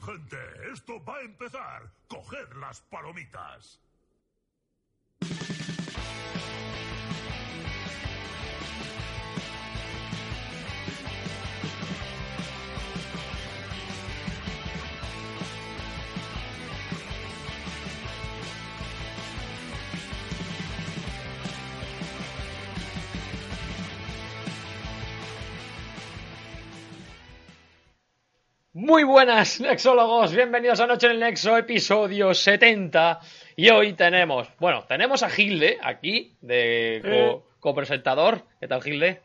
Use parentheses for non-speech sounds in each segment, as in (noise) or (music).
Gente, esto va a empezar. Coged las palomitas. Muy buenas, Nexólogos. Bienvenidos a Noche en el Nexo, episodio 70. Y hoy tenemos, bueno, tenemos a Gilde aquí, de co- Eh. copresentador. ¿Qué tal, Gilde?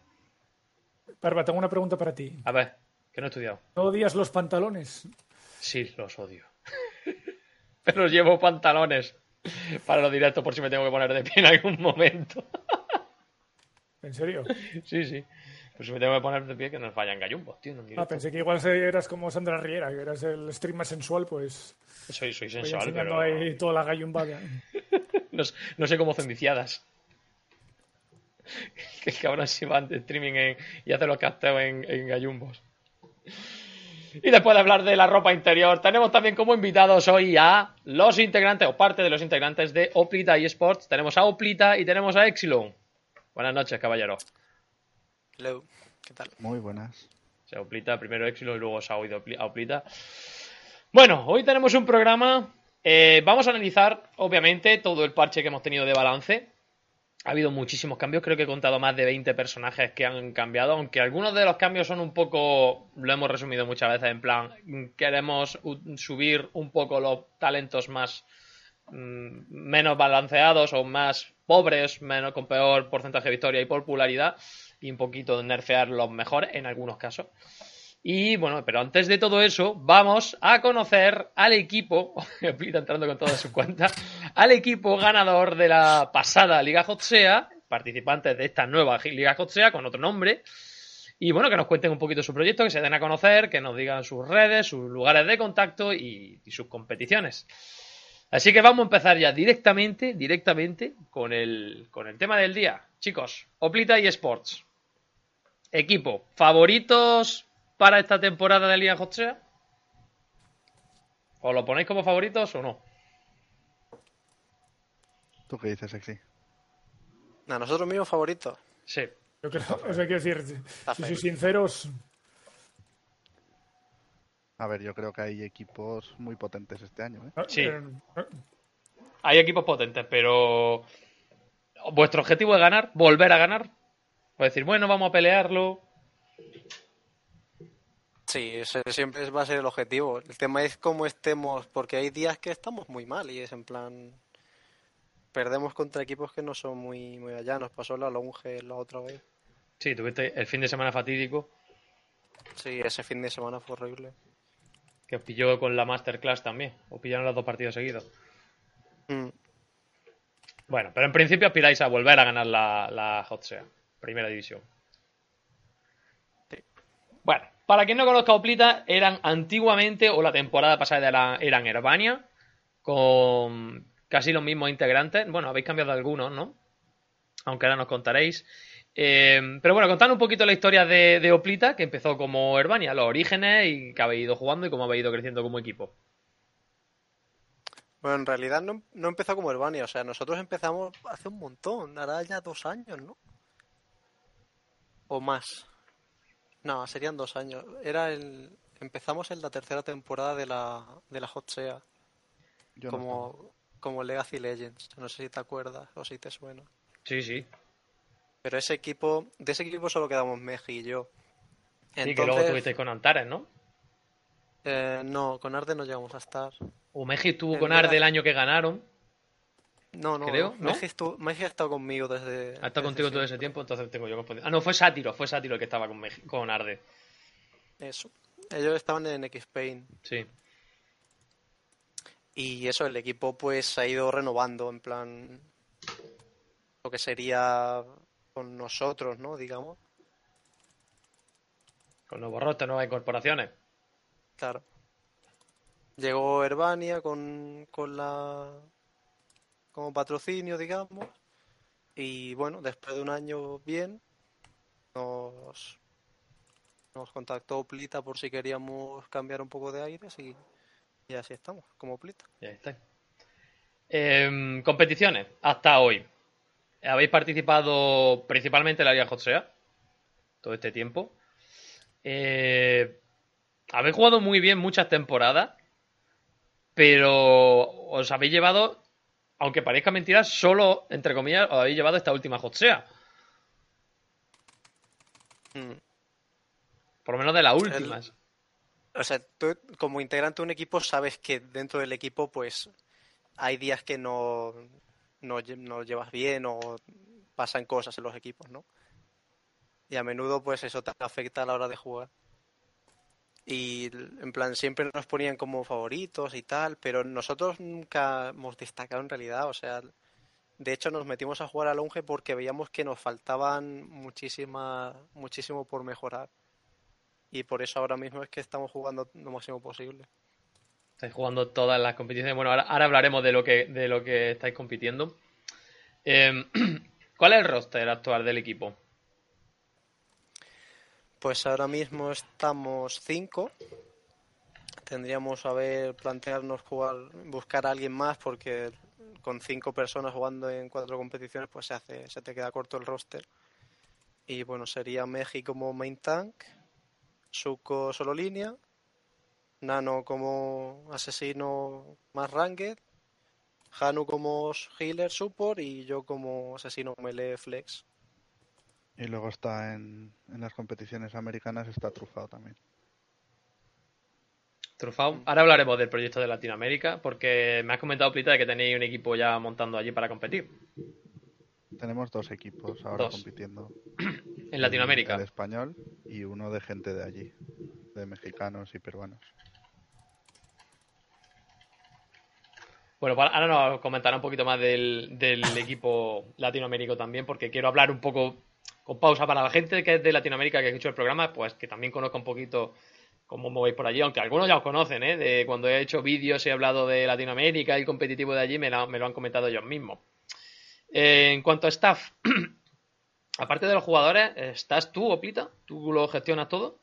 Barba, tengo una pregunta para ti. A ver, que no he estudiado. ¿No odias los pantalones? Sí, los odio. (laughs) Pero llevo pantalones para los directos por si me tengo que poner de pie en algún momento. (laughs) ¿En serio? Sí, sí. Por si me tengo que poner de pie que nos vayan gallumbos, tío. Ah, pensé que igual eras como Sandra Riera, que eras el stream más sensual, pues Soy, sensual, pero ahí toda la gallumbada. (laughs) no, no sé cómo hacen viciadas. (laughs) Que el cabrón se va de streaming en- y hace los casteos en, en gallumbos. Y después de hablar de la ropa interior, tenemos también como invitados hoy a los integrantes, o parte de los integrantes de Oplita y Sports. Tenemos a Oplita y tenemos a Exilon. Buenas noches, caballero. Hello, ¿qué tal? Muy buenas. O sea, Oplita, primero Exilon y luego se ha oído a Oplita. Bueno, hoy tenemos un programa. eh, vamos a analizar, obviamente, todo el parche que hemos tenido de balance. Ha habido muchísimos cambios, creo que he contado más de 20 personajes que han cambiado, aunque algunos de los cambios son un poco, lo hemos resumido muchas veces, en plan, queremos subir un poco los talentos más mm, menos balanceados o más pobres, menos con peor porcentaje de victoria y popularidad, y un poquito nerfear los mejores en algunos casos. Y bueno, pero antes de todo eso, vamos a conocer al equipo, (laughs) Plita entrando con toda su cuenta, al equipo ganador de la pasada Liga Hotsea, participantes de esta nueva Liga Hotsea con otro nombre. Y bueno, que nos cuenten un poquito su proyecto, que se den a conocer, que nos digan sus redes, sus lugares de contacto y, y sus competiciones. Así que vamos a empezar ya directamente, directamente con el, con el tema del día. Chicos, Oplita y Sports. Equipo, ¿favoritos para esta temporada de Liga Hotsea? ¿Os lo ponéis como favoritos o no? ¿Tú qué dices, Sexy? A nosotros mismos favoritos. Sí. Yo creo, o sea, quiero decir, si soy sinceros, A ver, yo creo que hay equipos muy potentes este año, ¿eh? Sí. Eh, Hay equipos potentes, pero vuestro objetivo es ganar, volver a ganar. O decir, bueno, vamos a pelearlo. Sí, ese siempre va a ser el objetivo. El tema es cómo estemos, porque hay días que estamos muy mal y es en plan... Perdemos contra equipos que no son muy, muy allá. Nos pasó la Longe la otra vez. Sí, tuviste el fin de semana fatídico Sí, ese fin de semana fue horrible. que os pilló con la Masterclass también. Os pillaron los dos partidos seguidos. Mm, Bueno, pero en principio aspiráis a volver a ganar la, la Hotsea, primera división. Sí. Bueno, para quien no conozca Oplita, eran antiguamente, o la temporada pasada era- eran Herbania, con casi los mismos integrantes. Bueno, habéis cambiado algunos, ¿no? Aunque ahora nos contaréis. Eh, pero bueno, contad un poquito la historia de, de Oplita, que empezó como Herbania, los orígenes y que habéis ido jugando y cómo habéis ido creciendo como equipo. Bueno, en realidad no, no empezó como Urbania. O sea, nosotros empezamos hace un montón. Hará ya dos años, ¿no? O más. No, serían dos años. Era el... Empezamos en la tercera temporada de la, de la Hot Sea. Yo no estaba. como, como Legacy Legends. No sé si te acuerdas o si te suena. Sí, sí. Pero ese equipo, de ese equipo solo quedamos Meji y yo. Sí, que luego Entonces, estuvisteis con Antares, ¿no? eh, no, con Arde no llegamos a estar. Umeji estuvo El con. Arde el año que ganaron. No, no, Creo, no. Meji, ha estado conmigo desde. Ha estado desde contigo todo ese tiempo, entonces tengo yo confundido. Ah, no, fue Sátiro, fue Sátiro el que estaba con, Meji- con Arde. Eso. Ellos estaban en X-Pain. Sí. Y eso, el equipo pues se ha ido renovando, en plan. Lo que sería con nosotros, ¿no? Digamos. Con nuevos rostros, nuevas incorporaciones. Claro. Llegó Herbania con, con la. Como patrocinio, digamos. Y bueno, después de un año bien, nos. nos contactó Plita por si queríamos cambiar un poco de aires y Y así estamos, como plita. Ya está. Em, competiciones, hasta hoy. Habéis participado principalmente en la Liga Jotsea todo este tiempo. Eh, habéis jugado muy bien muchas temporadas, pero os habéis llevado, aunque parezca mentira, solo, entre comillas, os habéis llevado esta última Jotsea. Mm. Por lo menos de las últimas. O sea, tú como integrante de un equipo sabes que dentro del equipo pues hay días que no, no, no llevas bien o pasan cosas en los equipos, ¿no? Y a menudo pues eso te afecta a la hora de jugar. Y en plan siempre nos ponían como favoritos y tal, pero nosotros nunca hemos destacado en realidad, o sea, de hecho nos metimos a jugar al Longe porque veíamos que nos faltaban muchísima, muchísimo por mejorar. Y por eso ahora mismo es que estamos jugando lo máximo posible. Estáis jugando todas las competiciones. Bueno, ahora, ahora hablaremos de lo que, de lo que estáis compitiendo. Em, (clears throat) ¿Cuál es el roster actual del equipo? Pues ahora mismo estamos cinco. Tendríamos a ver, plantearnos jugar, buscar a alguien más porque con cinco personas jugando en cuatro competiciones pues se hace, se te queda corto el roster. Y bueno, sería Meji como main tank, Suko solo línea, Nano como asesino más ranked, Hanu como healer support y yo como asesino melee flex. Y luego está en, en las competiciones americanas, está trufado también. Trufao. Ahora hablaremos del proyecto de Latinoamérica, porque me has comentado, Plita, de que tenéis un equipo ya montando allí para competir. Tenemos dos equipos ahora Dos. compitiendo. (clears throat) En Latinoamérica. El español y uno de gente de allí, de mexicanos y peruanos. Bueno, pues ahora nos comentará un poquito más del, del equipo latinoamérico también, porque quiero hablar un poco con pausa para la gente que es de Latinoamérica que ha hecho el programa, pues que también conozca un poquito cómo movéis por allí, aunque algunos ya os conocen, ¿eh? De cuando he hecho vídeos y he hablado de Latinoamérica y el competitivo de allí, me lo han comentado ellos mismos. Eh, en cuanto a staff, (clears throat) aparte de los jugadores, ¿estás tú, Oplita? ¿Tú lo gestionas todo?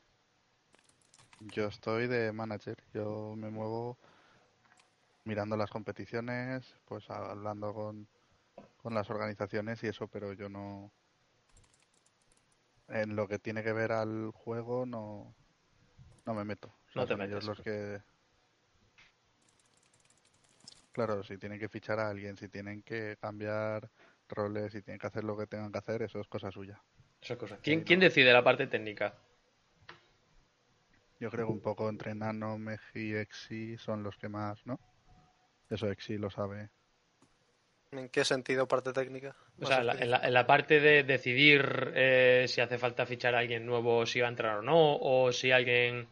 Yo estoy de manager, yo me muevo mirando las competiciones, pues hablando con, con las organizaciones y eso, pero yo no... En lo que tiene que ver al juego no, no me meto. O sea, No te ellos metes. los que... Claro, si tienen que fichar a alguien, si tienen que cambiar roles, si tienen que hacer lo que tengan que hacer, eso es cosa suya. Esas cosas. ¿Quién, quién decide la parte técnica? Yo creo que un poco entre Nano, Meji y Exi son los que más, ¿no? Eso Exi lo sabe. ¿En qué sentido parte técnica? O sea, en la, en la- en la parte de decidir eh, si hace falta fichar a alguien nuevo, si va a entrar o no, o si alguien...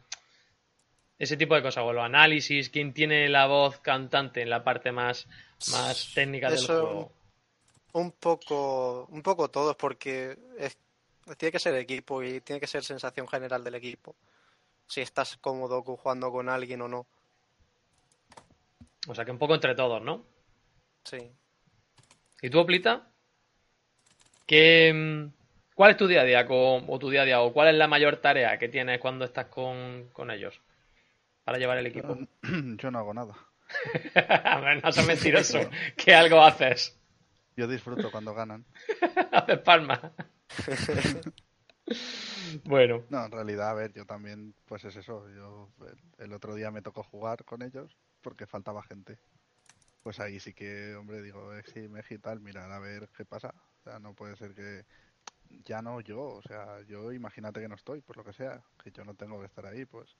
Ese tipo de cosas, o los análisis, quién tiene la voz cantante en la parte más, más técnica del juego. Un poco, un poco todos, porque es- tiene que ser equipo y tiene que ser sensación general del equipo. Si estás cómodo jugando con alguien o no. O sea, que un poco entre todos, ¿no? Sí. ¿Y tú, Oplita? ¿Qué, mm, ¿Cuál es tu día a día con, o tu día a día, o cuál es la mayor tarea que tienes cuando estás con, con ellos para llevar el equipo? (clears throat) Yo no hago nada. (laughs) No seas (laughs) mentiroso, (laughs) que algo haces. Yo disfruto cuando ganan. Haces palmas. bueno, No, en realidad, a ver, yo también, pues es eso. Yo el otro día me tocó jugar con ellos porque faltaba gente. Pues ahí sí que, hombre, digo, Exi, Meji y tal, mirar a ver qué pasa. O sea, no puede ser que ya no yo, o sea, yo imagínate que no estoy, por lo que sea, que yo no tengo que estar ahí, pues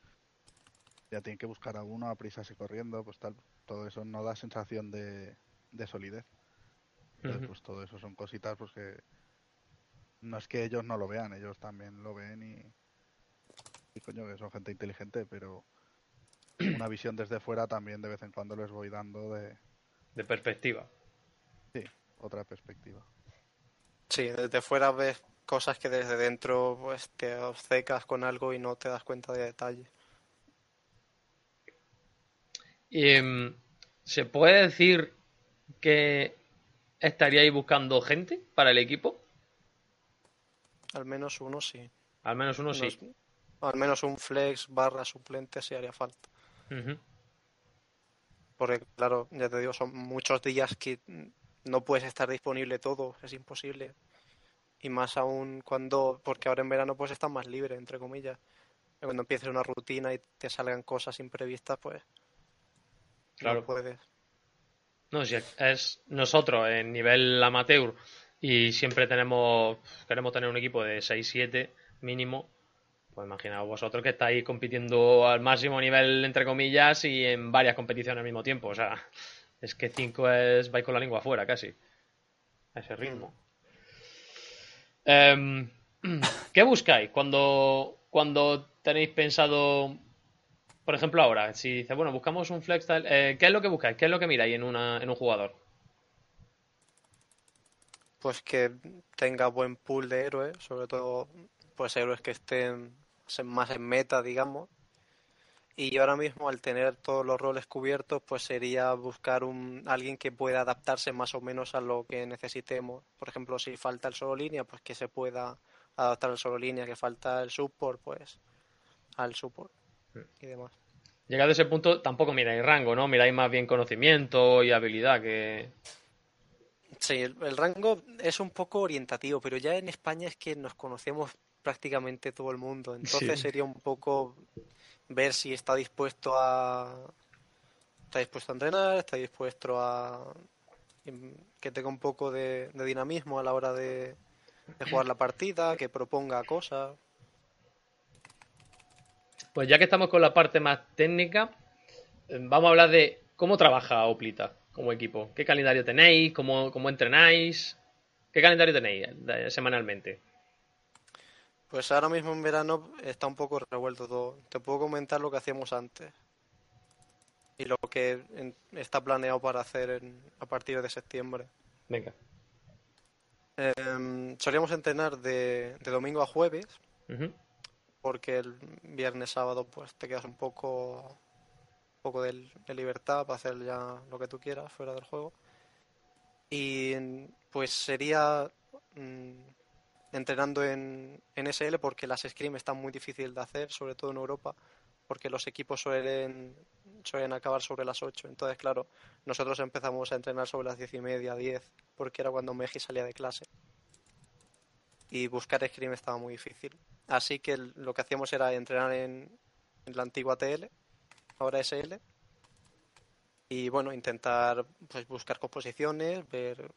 ya tienen que buscar a uno a prisas y corriendo, pues tal. Todo eso no da sensación de, de solidez. Entonces, pues todo eso son cositas pues que no es que ellos no lo vean, ellos también lo ven y, y coño, que son gente inteligente, pero (clears throat) una visión desde fuera también de vez en cuando les voy dando de de perspectiva. sí, otra perspectiva. Sí, desde fuera ves cosas que desde dentro pues te obcecas con algo y no te das cuenta de detalle. Em, ¿Se puede decir que estaríais buscando gente para el equipo? Al menos uno sí. Al menos uno sí. Al menos un flex barra suplente sí haría falta. Ujú. Porque, claro, ya te digo, son muchos días que no puedes estar disponible todo, es imposible. Y más aún cuando, porque ahora en verano pues estás más libre, entre comillas. Cuando empieces una rutina y te salgan cosas imprevistas, pues Claro. no puedes. No, si es nosotros en nivel amateur y siempre tenemos, queremos tener un equipo de 6-7 mínimo, pues imaginaos vosotros que estáis compitiendo al máximo nivel, entre comillas, y en varias competiciones al mismo tiempo. O sea, es que 5 es, vais con la lengua afuera casi, a ese ritmo. Em, (clears throat) ¿Qué buscáis cuando, cuando tenéis pensado, por ejemplo, ahora, si dices, bueno, buscamos un flex tal, eh, ¿qué es lo que buscáis? ¿Qué es lo que miráis en, una, en un jugador? Pues que tenga buen pool de héroes, sobre todo pues héroes que estén más en meta, digamos. Y ahora mismo al tener todos los roles cubiertos, pues sería buscar un alguien que pueda adaptarse más o menos a lo que necesitemos. Por ejemplo, si falta el solo línea, pues que se pueda adaptar al solo línea, que falta el support, pues al support y demás. Llegado a ese punto, tampoco miráis rango, ¿no? Miráis más bien conocimiento y habilidad que... Sí, el, el rango es un poco orientativo, pero ya en España es que nos conocemos prácticamente todo el mundo. Entonces Sí. sería un poco ver si está dispuesto a está dispuesto a entrenar, está dispuesto a em, que tenga un poco de, de dinamismo a la hora de, de jugar la partida, que proponga cosas. Pues ya que estamos con la parte más técnica, eh, vamos a hablar de cómo trabaja Oplita como equipo. ¿Qué calendario tenéis? ¿Cómo, cómo entrenáis? ¿Qué calendario tenéis eh, semanalmente? Pues ahora mismo en verano está un poco revuelto todo. Te puedo comentar lo que hacíamos antes y lo que está planeado para hacer en- a partir de septiembre. Venga. Em, solíamos entrenar de, de domingo a jueves, porque el viernes, sábado, pues te quedas un poco, un poco de, de libertad para hacer ya lo que tú quieras fuera del juego. Y pues sería mm, entrenando en, en SL porque las scrim están muy difíciles de hacer, sobre todo en Europa, porque los equipos suelen, suelen acabar sobre las 8. Entonces, claro, nosotros empezamos a entrenar sobre las 10 y media, 10, porque era cuando Meji salía de clase. Y buscar scrim estaba muy difícil. Así que lo que hacíamos era entrenar en, en la antigua TL, ahora SL, y bueno, intentar pues buscar composiciones, ver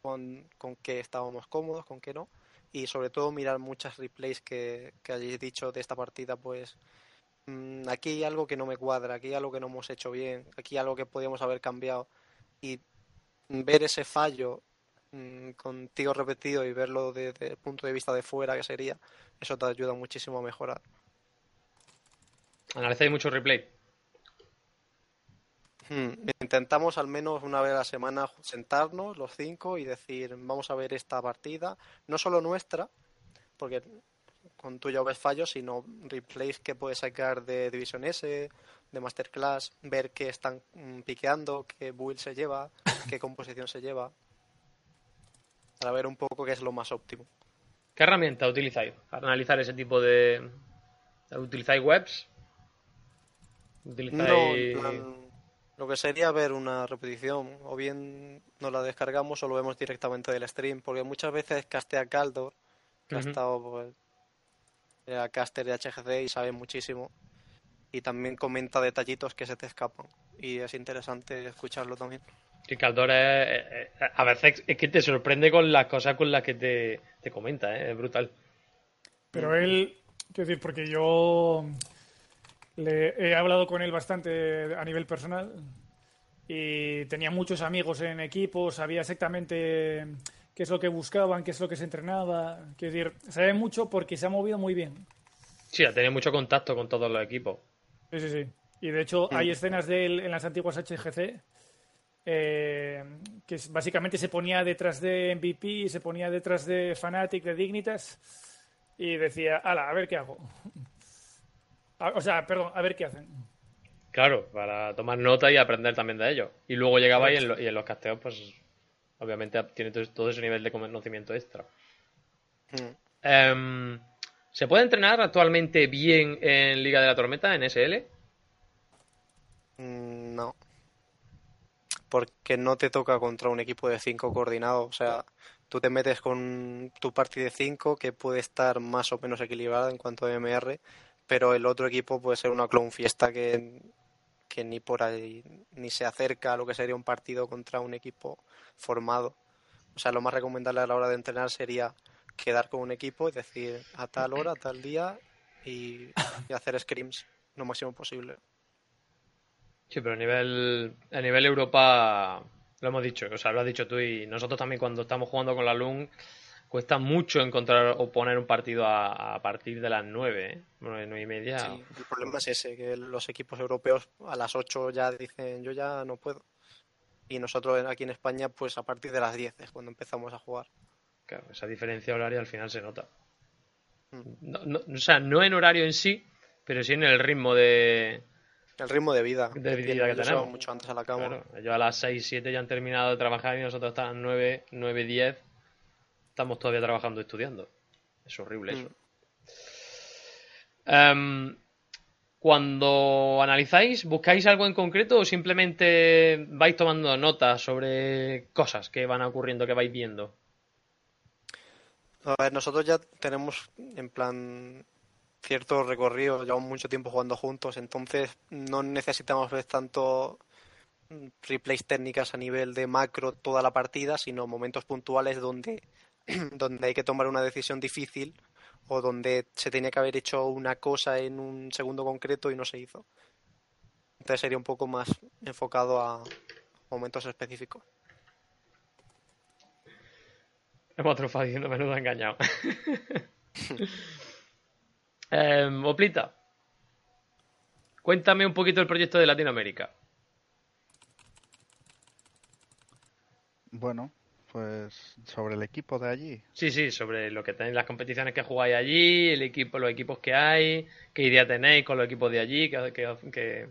con, con qué estábamos cómodos, con qué no, y sobre todo mirar muchas replays que, que hayáis dicho de esta partida, pues mm, aquí hay algo que no me cuadra, aquí hay algo que no hemos hecho bien, aquí hay algo que podíamos haber cambiado, y ver ese fallo mm, contigo repetido y verlo desde el punto de vista de fuera que sería, eso te ayuda muchísimo a mejorar. Analizáis mucho replay. Hmm, Intentamos al menos una vez a la semana sentarnos los cinco y decir, vamos a ver esta partida, no solo nuestra, porque con tuya ves fallos, sino replays que puedes sacar de División S, de Masterclass, ver qué están mm, piqueando, qué build se lleva, (laughs) qué composición se lleva, para ver un poco qué es lo más óptimo. ¿Qué herramienta utilizáis para analizar ese tipo de... ¿Utilizáis webs? ¿Utilizáis... No, en plan, lo que sería ver una repetición, o bien nos la descargamos o lo vemos directamente del stream, porque muchas veces castea Caldor, que ha estado pues, era caster de HGC y sabe muchísimo, y también comenta detallitos que se te escapan, y es interesante escucharlo también. Y Caldor es, eh, eh, a veces es que te sorprende con las cosas con las que te, te comenta, ¿eh? es brutal. Pero él, quiero decir, porque yo le he hablado con él bastante a nivel personal y tenía muchos amigos en equipo, sabía exactamente qué es lo que buscaban, qué es lo que se entrenaba. Quiero decir, sabe mucho porque se ha movido muy bien. Sí, ha tenido mucho contacto con todos los equipos. Sí, sí, sí. Y de hecho hay escenas de él en las antiguas HGC eh, que básicamente se ponía detrás de MVP, se ponía detrás de Fnatic, de Dignitas y decía, ala, a ver qué hago. O sea, perdón, a ver qué hacen. Claro, para tomar nota y aprender también de ellos. Y luego llegaba y en, lo- y en los casteos, pues obviamente tiene todo, ese nivel de conocimiento extra. Mm. Em, ¿Se puede entrenar actualmente bien en Liga de la Tormenta, en SL? Mm, No, porque no te toca contra un equipo de 5 coordinado. O sea, tú te metes con tu partida de 5 que puede estar más o menos equilibrada en cuanto a MR, pero el otro equipo puede ser una clone fiesta que, que ni por ahí ni se acerca a lo que sería un partido contra un equipo formado. O sea, lo más recomendable a la hora de entrenar sería quedar con un equipo y decir a tal hora, a tal día y, y hacer scrims lo máximo posible. Sí, pero a nivel, a nivel Europa, lo hemos dicho, o sea, lo has dicho tú y nosotros también cuando estamos jugando con la LUN, cuesta mucho encontrar o poner un partido a, a partir de las 9, ¿eh? 9, 9 y media. Sí, el problema es ese, que los equipos europeos a las 8 ya dicen yo ya no puedo. Y nosotros aquí en España, pues a partir de las 10 es cuando empezamos a jugar. Claro, esa diferencia horaria al final se nota. Mm. No, no- o sea, no en horario en sí, pero sí en el ritmo de... El ritmo de vida. De vida que tenemos. mucho antes a la cama. Claro, ellos a las 6, 7 ya han terminado de trabajar y nosotros hasta las 9, 9, 10 estamos todavía trabajando y estudiando. Es horrible eso. Mm. Em, cuando analizáis, ¿buscáis algo en concreto o simplemente vais tomando notas sobre cosas que van ocurriendo, que vais viendo? A ver, nosotros ya tenemos en plan cierto recorrido, llevamos mucho tiempo jugando juntos, entonces no necesitamos ver tanto replays técnicas a nivel de macro toda la partida, sino momentos puntuales donde, (clears throat) donde hay que tomar una decisión difícil o donde se tenía que haber hecho una cosa en un segundo concreto y no se hizo. Entonces sería un poco más enfocado a momentos específicos. Hemos trufado diciendo menudo engañado. (laughs) Em, Oplita, cuéntame un poquito el proyecto de Latinoamérica. Bueno, pues sobre el equipo de allí. Sí, sí, sobre lo que tenéis, las competiciones que jugáis allí, el equipo, los equipos que hay, qué idea tenéis con los equipos de allí, que, que- que-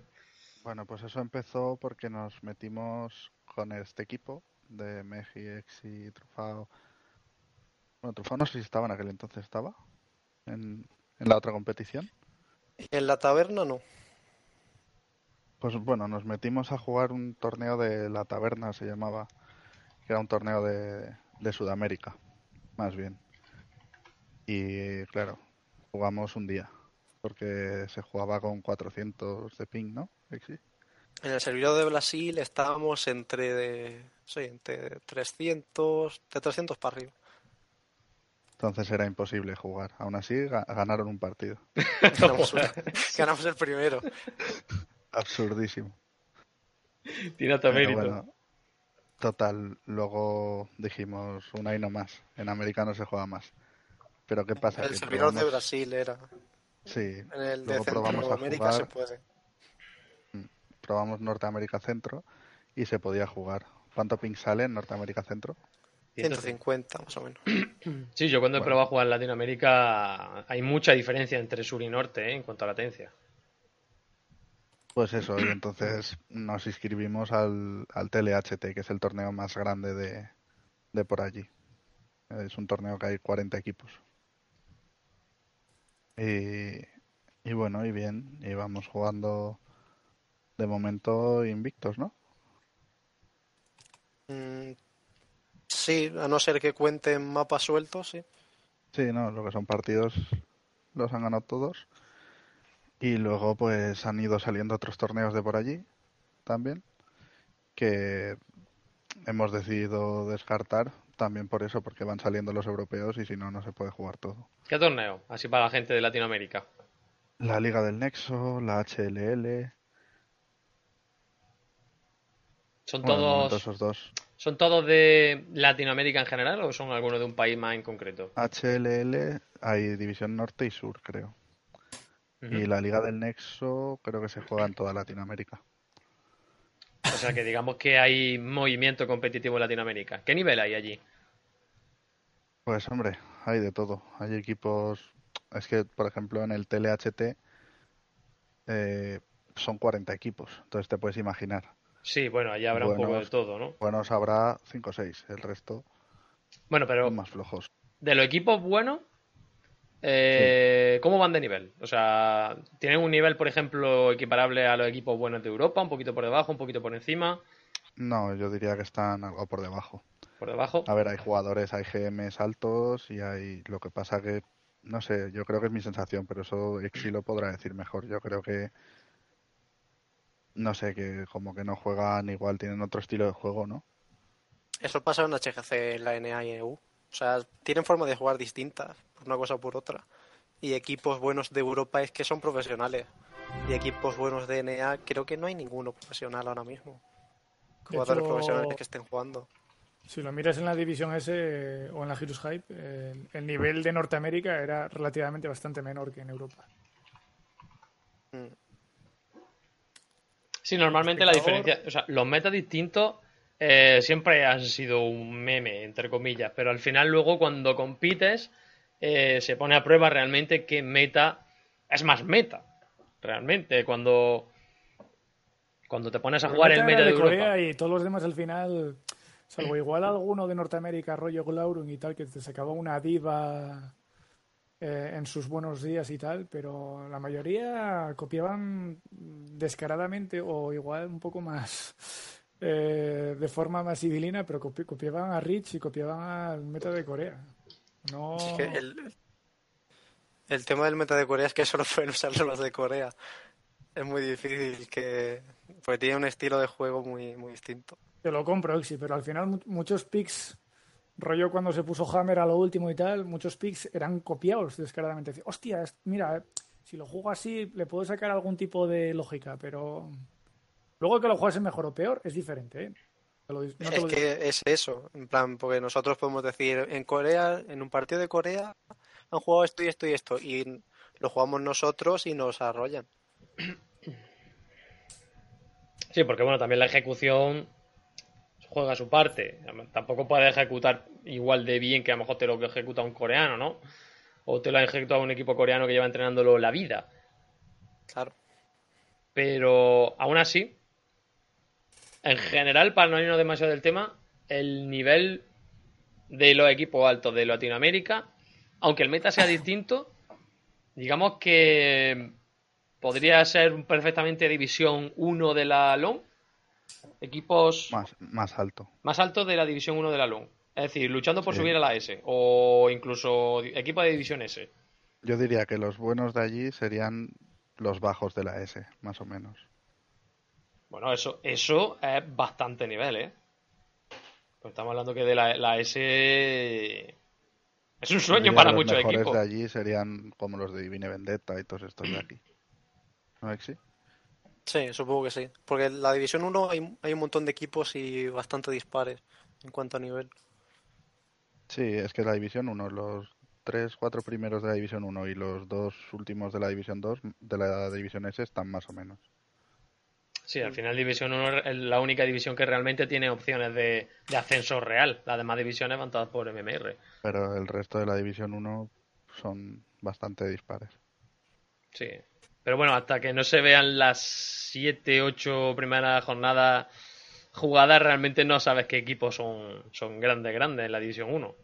Bueno, pues eso empezó porque nos metimos con este equipo de Meji, Exi, Trufao. Bueno, Trufao no sé si estaba en aquel entonces, ¿estaba? En, en la otra competición. En la taberna no. Pues bueno, nos metimos a jugar un torneo de la taberna, se llamaba, que era un torneo de, de Sudamérica, más bien. Y claro, jugamos un día, porque se jugaba con 400 de ping, ¿no? En el servidor de Brasil estábamos entre, de, sí, entre 300, de 300 para arriba. Entonces era imposible jugar. Aún así, ga- ganaron un partido. (laughs) Ganamos, una- (laughs) ganamos el primero. Absurdísimo. tiene otro mérito. bueno, total, luego dijimos una y no más. En americano se juega más. Pero ¿qué pasa? El Que servidor de Brasil era. Sí, En el de luego probamos a Centroamérica se puede. probamos Norteamérica Centro y se podía jugar. ¿Cuánto ping sale en Norteamérica Centro? 150 más o menos. Sí, yo cuando he probado a jugar en Latinoamérica hay mucha diferencia entre sur y norte ¿eh? en cuanto a latencia. Pues eso, y entonces nos inscribimos al, al TLHT, que es el torneo más grande de, de por allí. Es un torneo que hay 40 equipos. Y, y bueno, y bien, y vamos jugando de momento invictos, ¿no? Mm, sí, a no ser que cuenten mapas sueltos, sí. Sí, no, lo que son partidos los han ganado todos. Y luego pues han ido saliendo otros torneos de por allí también que hemos decidido descartar también por eso, porque van saliendo los europeos y si no, no se puede jugar todo. ¿Qué torneo? Así para la gente de Latinoamérica. La Liga del Nexo, la HLL, ¿Son bueno, todos, esos dos. ¿Son todos de Latinoamérica en general o son algunos de un país más en concreto? HLL hay División Norte y Sur, creo. Y la Liga del Nexo creo que se juega en toda Latinoamérica. O sea que digamos que hay movimiento competitivo en Latinoamérica. ¿Qué nivel hay allí? Pues hombre, hay de todo. Hay equipos. Es que, por ejemplo, en el TLHT eh, son 40 equipos. Entonces te puedes imaginar. Sí, bueno, allí habrá un poco de todo, ¿no? Buenos habrá 5 o 6. El resto Bueno, pero son más flojos. de los equipos buenos, eh, ¿cómo van de nivel? O sea, ¿tienen un nivel, por ejemplo, equiparable a los equipos buenos de Europa? ¿Un poquito por debajo, un poquito por encima? No, yo diría que están algo por debajo. Por debajo. A ver, hay jugadores, hay GMs altos y hay. Lo que pasa que. No sé, yo creo que es mi sensación, pero eso Exi lo podrá decir mejor. Yo creo que. No sé, que como que no juegan igual, tienen otro estilo de juego, ¿no? Eso pasa en HGC, en la NA y EU. O sea, tienen forma de jugar distintas, por una cosa o por otra. Y equipos buenos de Europa es que son profesionales. Y equipos buenos de NA creo que no hay ninguno profesional ahora mismo. Jugadores hecho, profesionales que estén jugando. Si lo miras en la división S eh, o en la Heroes Hype, el, el nivel de Norteamérica era relativamente bastante menor que en Europa. Mm. Sí, normalmente la diferencia, o sea, los metas distintos eh, siempre han sido un meme, entre comillas, pero al final luego cuando compites eh, se pone a prueba realmente qué meta es más meta, realmente, cuando, cuando te pones a jugar el meta de de Europa. Corea y todos los demás al final, salvo igual alguno de Norteamérica, rollo Glaurung y tal, que te sacaba una diva eh, en sus buenos días y tal, pero la mayoría copiaban descaradamente o igual un poco más eh, de forma más civilina, pero copi- copiaban a Rich y copiaban al meta de Corea. No, Es que el, el tema del meta de Corea es que solo (laughs) pueden usarlo los de Corea. Es muy difícil que... Porque tiene un estilo de juego muy, muy distinto. te lo compro, Exi, pero al final mu- muchos picks, rollo cuando se puso Hammer a lo último y tal, muchos picks eran copiados descaradamente. Hostia, mira, si lo juego así le puedo sacar algún tipo de lógica, pero luego que lo juegues mejor o peor es diferente, ¿eh? Lo no es que es eso, en plan, porque nosotros podemos decir, en Corea, en un partido de Corea, han jugado esto y esto y esto, y lo jugamos nosotros y nos arrollan. Sí, porque bueno, también la ejecución juega su parte. Tampoco puede ejecutar igual de bien que a lo mejor te lo ejecuta un coreano, ¿no? O te lo ha ejecutado un equipo coreano que lleva entrenándolo la vida. Claro. Pero aún así, en general, para no irnos demasiado del tema, el nivel de los equipos altos de Latinoamérica, aunque el meta sea distinto, digamos que podría ser perfectamente División 1 de la LOM. Equipos Más, más alto. más altos de la División 1 de la LOM. Es decir, luchando por Sí. subir a la S. O incluso equipo de División S. Yo diría que los buenos de allí serían los bajos de la S, más o menos. Bueno, eso, eso es bastante nivel, ¿eh? Pues estamos hablando que de la, la S es un sueño diría para los muchos mejores equipos. de allí serían como los de Divine Vendetta y todos estos de aquí. ¿No, Exi? Sí, supongo que sí. Porque en la División 1 hay, hay un montón de equipos y bastante dispares en cuanto a nivel. Sí, es que la División 1, los tres, cuatro primeros de la División 1 y los dos últimos de la División 2, de la División S, están más o menos. Sí, al final División 1 es la única división que realmente tiene opciones de, de ascenso real. Las demás divisiones van todas por MMR. Pero el resto de la División 1 son bastante dispares. Sí. Pero bueno, hasta que no se vean las 7, 8 primeras jornadas jugadas, realmente no sabes qué equipos son, son grandes, grandes en la División 1.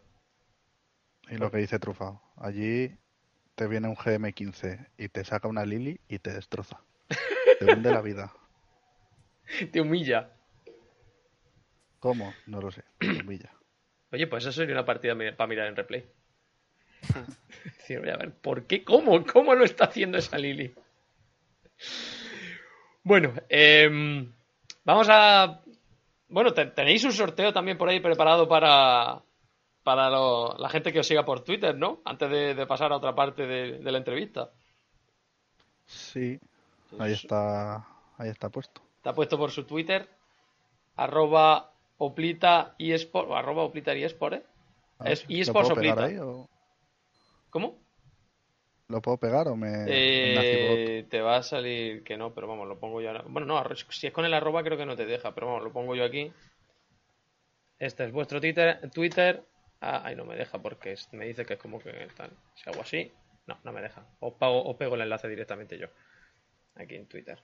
Y lo que dice Trufao, allí te viene un GM15 y te saca una Lily y te destroza. Te vende la vida. (laughs) (laughs) Te humilla. ¿Cómo? No lo sé. Te humilla. (clears throat) Oye, pues eso sería una partida para mirar en replay. (laughs) Decir, voy a ver, ¿por qué? ¿Cómo? ¿Cómo lo está haciendo esa Lili? Bueno, em, vamos a... Bueno, te- tenéis un sorteo también por ahí preparado para, para lo- la gente que os siga por Twitter, ¿no? Antes de, de pasar a otra parte de, de la entrevista. Sí, ahí está, ahí está puesto. Está puesto por su Twitter, arroba oplita y esport, arroba oplita y esport, ¿eh? A Es ver, ¿Lo eSports puedo pegar Oplita. ahí o ¿Cómo? lo puedo pegar o me Eh, te va a salir que no, pero vamos, lo pongo yo ahora. Bueno, no, si es con el arroba creo que no te deja, pero vamos, lo pongo yo aquí. Este es vuestro Twitter. Twitter. Ah, ahí no me deja porque es- me dice que es como que tal. Si hago así, no, no me deja. Os, pago, os pego el enlace directamente yo. Aquí en Twitter.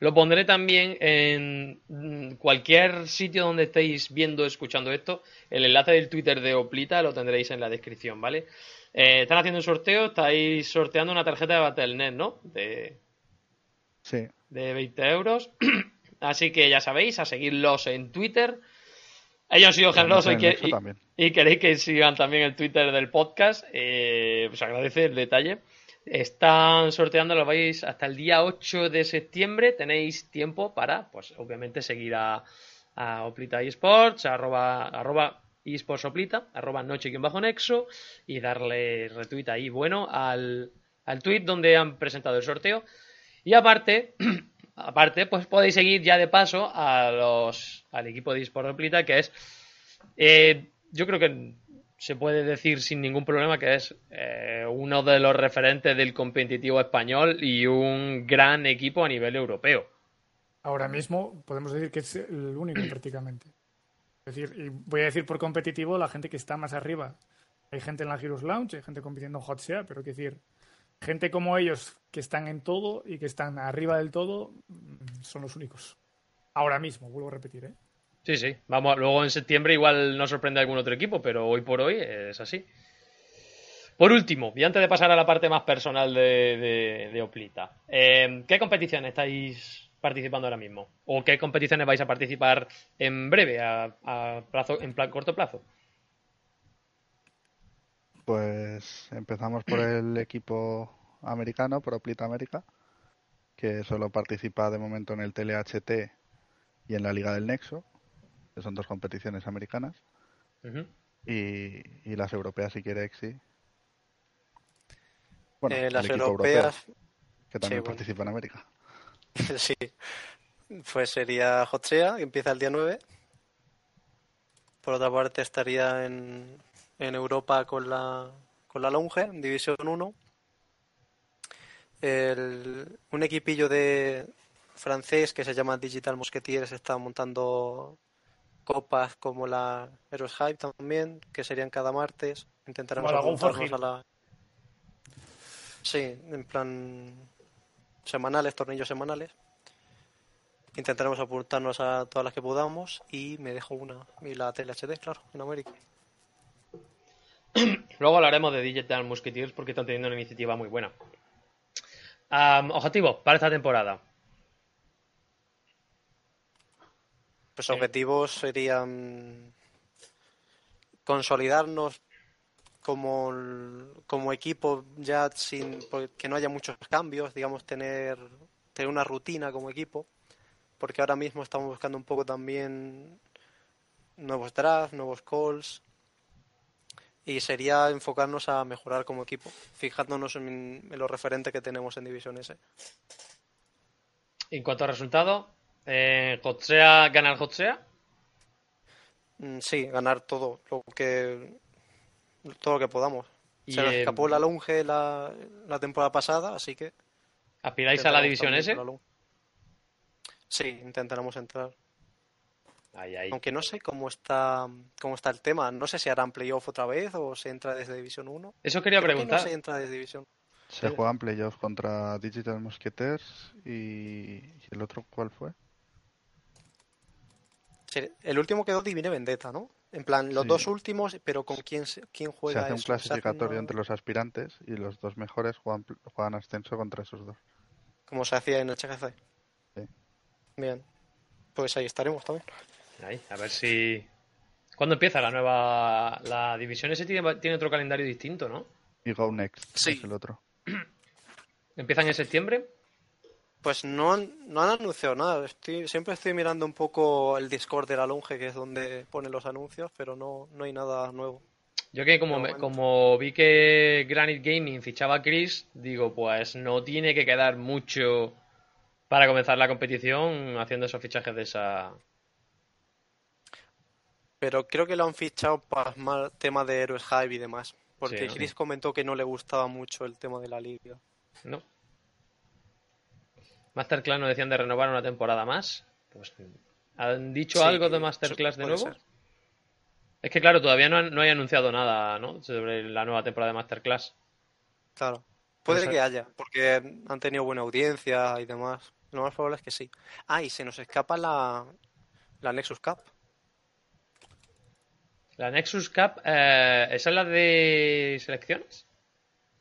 Lo pondré también en cualquier sitio donde estéis viendo, escuchando esto. El enlace del Twitter de Oplita lo tendréis en la descripción, ¿vale? Eh, están haciendo un sorteo, estáis sorteando una tarjeta de Battle.net, ¿no? De, Sí, de 20 euros. (clears throat) Así que ya sabéis, a seguirlos en Twitter. Ellos han sido generosos y, queréis que sigan también el Twitter del podcast. Eh, os agradece el detalle. Están sorteando, lo vais hasta el día 8 de septiembre. Tenéis tiempo para, pues obviamente, seguir a, a Oplita eSports, arroba, arroba eSports Oplita, arroba noche-nexo y darle retweet ahí, bueno, al, al tweet donde han presentado el sorteo. Y aparte, (clears throat) aparte, pues podéis seguir ya de paso a los, al equipo de eSports Oplita, que es, eh, yo creo que se puede decir sin ningún problema que es eh, uno de los referentes del competitivo español y un gran equipo a nivel europeo. Ahora mismo podemos decir que es el único (clears throat) prácticamente. Es decir, y voy a decir por competitivo la gente que está más arriba. Hay gente en la Heroes Lounge, hay gente compitiendo en Hot Sea, pero quiero decir, gente como ellos que están en todo y que están arriba del todo mm, son los únicos. Ahora mismo, vuelvo a repetir, ¿eh? Sí, sí. Vamos, luego en septiembre igual nos sorprende algún otro equipo, pero hoy por hoy es así. Por último, y antes de pasar a la parte más personal de, de- Oplita, eh, ¿qué competiciones estáis participando ahora mismo? ¿O qué competiciones vais a participar en breve, a, a plazo, en plan corto plazo? Pues empezamos por el (clears throat) equipo americano, por Oplita América, que solo participa de momento en el TLHT y en la Liga del Nexo, que son dos competiciones americanas, y, y las europeas si quiere Exi. Bueno, Eh, las europeas, europeo, que también sí, bueno. participa en América. (laughs) sí. Pues sería Hotsea, que empieza el día 9. Por otra parte, estaría en, en Europa con la, con la Longe, en División 1. El- un equipillo de francés que se llama Digital Musketeers está montando copas como la Heroes Hype también, que serían cada martes. Intentaremos apuntarnos a la... Sí, en plan semanales, tornillos semanales. Intentaremos apuntarnos a todas las que podamos y me dejo una. Y la TLHD, claro, en América. (coughs) Luego hablaremos de Digital Musketeers porque están teniendo una iniciativa muy buena. Am, objetivo para esta temporada. Pues Sí. objetivos serían consolidarnos como, como equipo ya sin pues, que no haya muchos cambios, digamos tener tener una rutina como equipo, porque ahora mismo estamos buscando un poco también nuevos drafts, nuevos calls y sería enfocarnos a mejorar como equipo, fijándonos en, en lo referente que tenemos en División S. En cuanto a resultados, eh, Hotsea, ganar Hotsea. Mm, Sí, ganar todo lo que todo lo que podamos. Y, Se nos eh, escapó la Longe la, la temporada pasada, así que ¿Aspiráis a la división S? la. Sí, intentaremos entrar. Ahí, ahí. Aunque no sé cómo está cómo está el tema. No sé si harán playoff otra vez o se entra desde División 1. Eso quería Creo que preguntar. no se entra desde División. Se Sí. juegan playoffs contra Digital Musketeers y, y el otro, ¿cuál fue? Sí, El último quedó Divine Vendetta, ¿no? En plan, los Sí. dos últimos, pero ¿con quién, quién Se juega hace un eso? ¿Se hace clasificatorio una- entre los aspirantes y los dos mejores juegan, juegan ascenso contra esos dos. Como se hacía en HGC. Sí. Bien. Pues ahí estaremos también. Ahí, a ver si. ¿Cuándo empieza la nueva. La división S tiene, tiene otro calendario distinto, ¿no? Y Go Next Sí. es el otro. (clears throat) ¿Empiezan en septiembre? Pues no han, no han anunciado nada. Estoy, siempre estoy mirando un poco el Discord de la Longe, que es donde ponen los anuncios, pero no, no hay nada nuevo. Yo que como, bueno. como vi que Granite Gaming fichaba a Chris, digo, pues no tiene que quedar mucho para comenzar la competición haciendo esos fichajes de esa. Pero creo que lo han fichado para más tema de Heroes Hive y demás. Porque Sí, ¿no? Chris comentó que no le gustaba mucho el tema de la liga. ¿No? Masterclass nos decían de renovar una temporada más. Pues, ¿Han dicho Sí, algo de Masterclass de nuevo? ser. Es que claro, todavía no, han- no hay anunciado nada, ¿no? Sobre la nueva temporada de Masterclass. Claro. Puede que haya, porque han tenido buena audiencia y demás. Lo más probable es que sí. Ah, y se nos escapa la, la Nexus Cup. La Nexus Cup, eh, ¿esa es la de selecciones?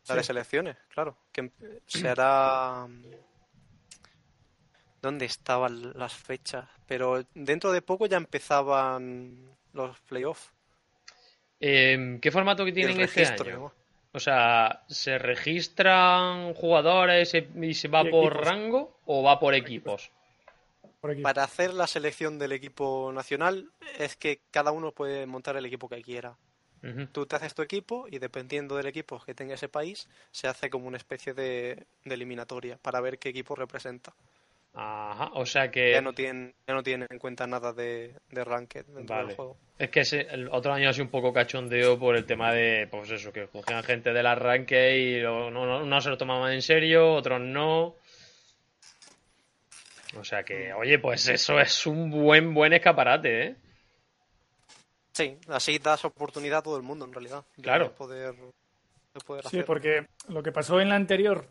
La de selecciones, claro. Que em- se (clears throat) hará. ¿Dónde estaban las fechas? Pero dentro de poco ya empezaban los playoffs. Em, ¿Qué formato que tienen este año? ¿no? O sea, ¿se registran jugadores y se va Y por equipos. rango o va por equipos? Por. Para hacer la selección del equipo nacional es que cada uno puede montar el equipo que quiera. Ujú. Tú te haces tu equipo y dependiendo del equipo que tenga ese país, se hace como una especie de, de eliminatoria para ver qué equipo representa. Ajá, o sea que... Ya no tienen, ya no tienen en cuenta nada de, de ranked dentro Vale. del juego. Es que ese- el otro año ha sido un poco cachondeo por el tema de, pues eso, que cogían gente del arranque y lo- no, no, no se lo tomaban en serio, otros no. O sea que, oye, pues eso es un buen, buen escaparate, ¿eh? Sí, así das oportunidad a todo el mundo en realidad. de Claro. poder, de poder Sí, porque lo que pasó en la anterior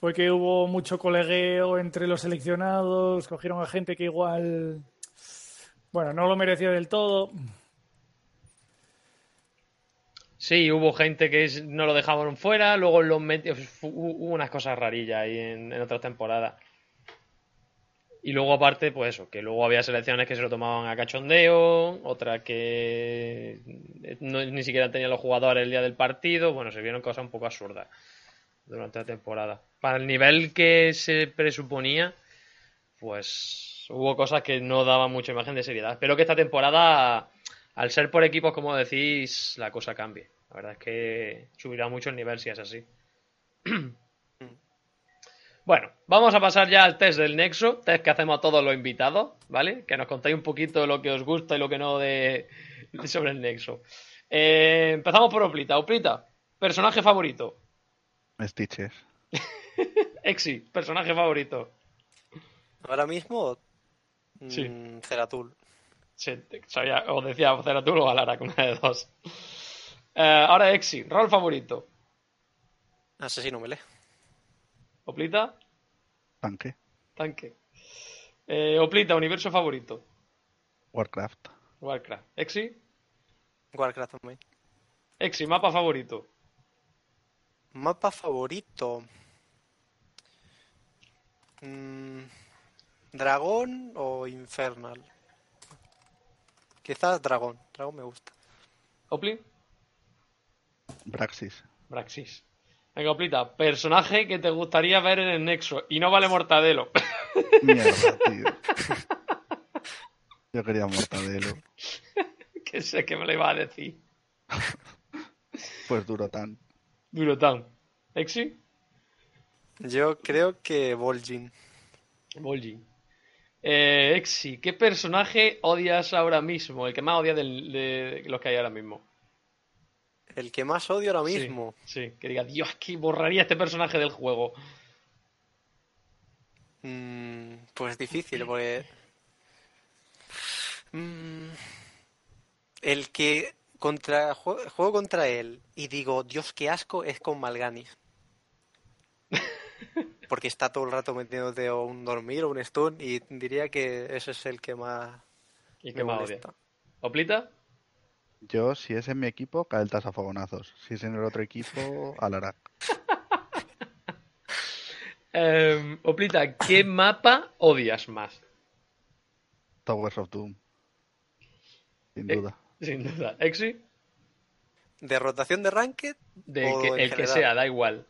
fue que hubo mucho colegueo entre los seleccionados, cogieron a gente que igual, bueno, no lo merecía del todo. Sí, hubo gente que no lo dejaban fuera, luego hubo unas cosas rarillas ahí en, en otras temporadas. Y luego aparte, pues eso, que luego había selecciones que se lo tomaban a cachondeo, otras que no- ni siquiera tenían los jugadores el día del partido, bueno, se vieron cosas un poco absurdas durante la temporada. Para el nivel que se presuponía, pues hubo cosas que no daban mucha imagen de seriedad. Espero que esta temporada, al ser por equipos, como decís, la cosa cambie. La verdad es que subirá mucho el nivel si es así. (clears throat) Bueno, vamos a pasar ya al test del Nexo, test que hacemos a todos los invitados, ¿vale? Que nos contáis un poquito lo que os gusta y lo que no de sobre el Nexo. Eh, empezamos por Oplita. Oplita, personaje favorito. Stitches. (laughs) Exi, personaje favorito. Ahora mismo, Sí. mm, Ceratul. Sí, te- sabía, os decía Ceratul o Alara, una de dos. Eh, ahora Exi, rol favorito. Asesino melee. Oplita, Tanque. tanque. Eh, Oplita, universo favorito. Warcraft. Warcraft. Exi, Warcraft también. Exi, mapa favorito. Mapa favorito. Mm, ¿Dragón o Infernal? Quizás Dragón. Dragón me gusta. Opli, Braxis. Braxis. Venga, Oplita, personaje que te gustaría ver en el Nexo. Y no vale Mortadelo. Mierda, tío. (laughs) Yo quería Mortadelo. (laughs) que sé que me lo iba a decir. Pues duro tan. Durotan. Exi, Yo creo que Vol'jin. Vol'jin. Eh, Exi, ¿qué personaje odias ahora mismo? El que más odias del- de los que hay ahora mismo. El que más odio ahora mismo. Sí, que diga, Dios, que borraría este personaje del juego. Mm, pues difícil, porque. Mm, el que contra jue- juego contra él y digo, Dios, qué asco, es con Malganis. Porque está todo el rato metiéndote o un dormir o un stun y diría que ese es el que más ¿Y qué me más odia? ¿Oplita? Yo, si es en mi equipo, Caeltas a fogonazos. Si es en el otro equipo, (laughs) Alarak. (laughs) Eh, Oplita, ¿qué mapa odias más? Towers of Doom. Sin Eh, duda. Sin duda. ¿Exi? De rotación de ranked, De O que- el que sea, da igual.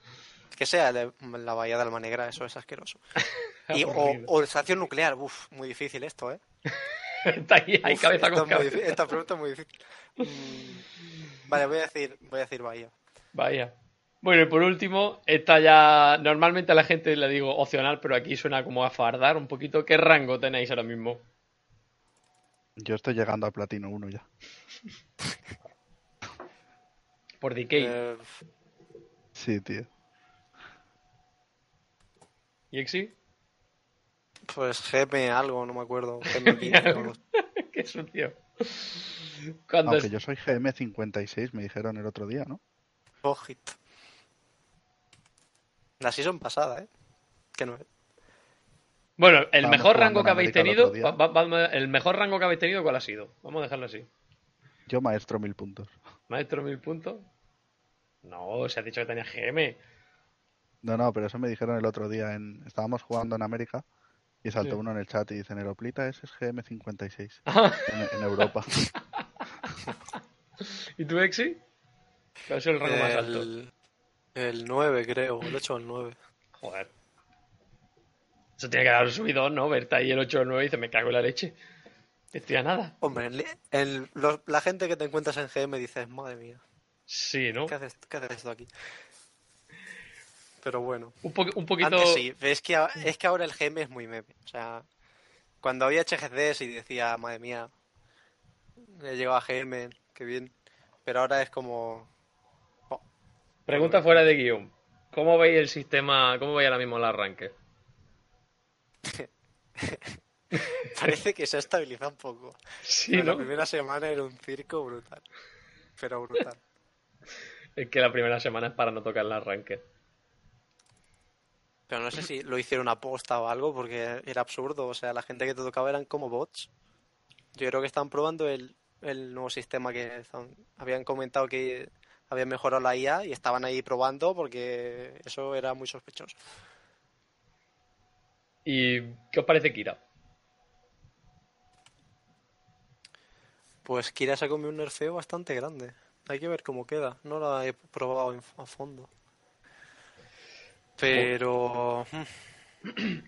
Que sea de la bahía de Alma Negra, eso es asqueroso. (laughs) Y, o, o estación nuclear, uff, muy difícil esto, ¿eh? (laughs) Está ahí, hay Uf, cabeza esta con cabeza. difí- esta pregunta es muy difícil. Mm, Vale, voy a decir, voy a decir Bahía. Vaya. Bueno, y por último, esta ya. Normalmente a la gente le digo opcional, pero aquí suena como a fardar un poquito. ¿Qué rango tenéis ahora mismo? Yo estoy llegando al platino 1 ya. (laughs) Por Decay. Eh, Sí, tío. ¿Y Exi? pues GM algo, no me acuerdo. GM 15, no lo sé. Qué sucio. Cuando Aunque es- yo soy GM56, me dijeron el otro día, ¿no? Ojito. La season pasada, ¿eh? Que no es. Bueno, el Estábamos mejor rango que habéis el tenido. va- va- el mejor rango que habéis tenido, ¿cuál ha sido? Vamos a dejarlo así. Yo maestro mil puntos. Maestro, mil puntos. No, se ha dicho que tenía GM. No, no, pero eso me dijeron el otro día. En... Estábamos jugando en América Y saltó Sí. uno en el chat y dice, Neroplita es GM56 Ah, en, en Europa. (laughs) ¿Y tú, Exi? ¿Cuál es el rango más alto? El, el 9, creo. El 8 o el 9. Joder. Eso tiene que dar un subidón, ¿no? Verte ahí el 8 o el 9 y dice, me cago en la leche. Estoy a nada. Hombre, en los- la gente que te encuentras en GM dices, madre mía, Sí, ¿no? ¿qué haces, qué haces esto aquí? Pero bueno. Un, po- un poquito... Antes sí, pero es que, es que ahora el GM es muy meme. O sea, cuando había HGCs y decía, madre mía, he llegado a GM, qué bien. Pero ahora es como... oh, Pregunta fuera de guion. ¿Cómo veis el sistema, cómo veis ahora mismo el arranque? (laughs) parece que se ha estabilizado un poco. Sí, ¿no? La primera semana era un circo brutal. Pero brutal. (laughs) Es que la primera semana es para no tocar el arranque. Pero no sé si lo hicieron aposta o algo, porque era absurdo. O sea, la gente que te tocaba eran como bots. Yo creo que están probando el, el nuevo sistema que habían comentado que habían mejorado la IA y estaban ahí probando porque eso era muy sospechoso. ¿Y qué os parece Kira? Pues Kira se comió un nerfeo bastante grande. Hay que ver cómo queda. No la he probado a fondo. Pero... hmm,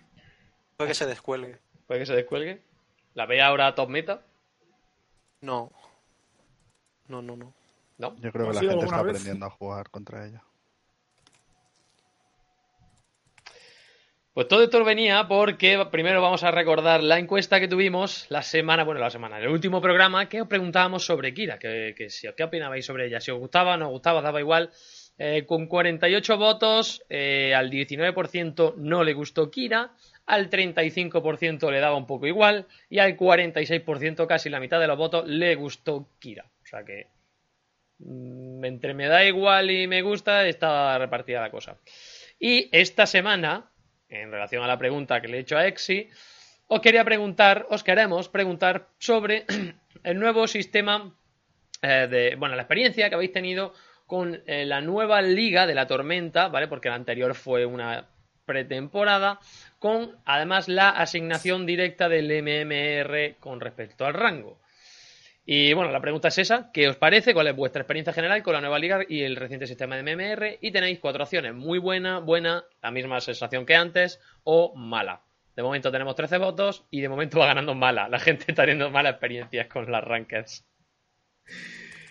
Puede que se descuelgue. ¿Puede que se descuelgue? ¿La veis ahora top meta? No. No, no, no. ¿No? Yo creo ¿Ha que la gente está vez? aprendiendo a jugar contra ella. Pues todo esto venía porque primero vamos a recordar la encuesta que tuvimos la semana, bueno, la semana, en el último programa, que os preguntábamos sobre Kira, que, que si, ¿qué opinabais sobre ella? Si os gustaba, no os gustaba, daba igual. Eh, con 48 votos, eh, al 19% no le gustó Kira, al 35% le daba un poco igual y al 46%, casi la mitad de los votos, le gustó Kira. O sea que mm, entre me da igual y me gusta, está repartida la cosa. Y esta semana, en relación a la pregunta que le he hecho a Exi, os quería preguntar, os queremos preguntar sobre (clears throat) el nuevo sistema eh, de, bueno, la experiencia que habéis tenido con eh, la nueva liga de la tormenta, ¿vale? Porque la anterior fue una pretemporada, con además la asignación directa del MMR con respecto al rango. Y bueno, la pregunta es esa, ¿qué os parece? ¿Cuál es vuestra experiencia general con la nueva liga y el reciente sistema de MMR? Y tenéis cuatro opciones, muy buena, buena, la misma sensación que antes o mala. De momento tenemos 13 votos y de momento va ganando mala. La gente está teniendo malas experiencias con las rankings.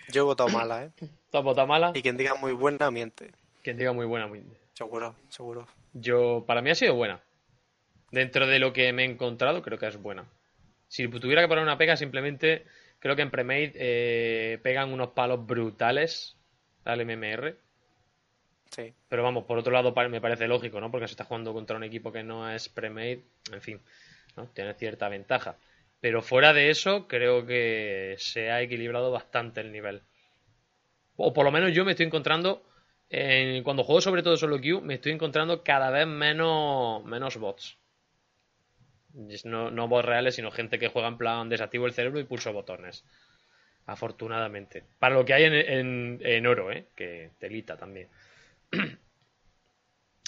Yo he votado mala, ¿eh? ¿Tú has votado mala? Y quien diga muy buena, miente. Quien diga muy buena, muy... Seguro, seguro. Yo, para mí ha sido buena. Dentro de lo que me he encontrado, creo que es buena. Si tuviera que poner una pega, simplemente creo que en Premade eh, pegan unos palos brutales al MMR. Sí. Pero vamos, por otro lado me parece lógico, ¿no? Porque se está jugando contra un equipo que no es Premade, en fin, ¿no? Tiene cierta ventaja. Pero fuera de eso, creo que se ha equilibrado bastante el nivel. O por lo menos yo me estoy encontrando, en- cuando juego sobre todo solo queue, me estoy encontrando cada vez menos, menos bots. No, no bots reales, sino gente que juega en plan desactivo el cerebro y pulso botones. Afortunadamente. Para lo que hay en, en- en oro, ¿eh? Que telita también. (clears throat)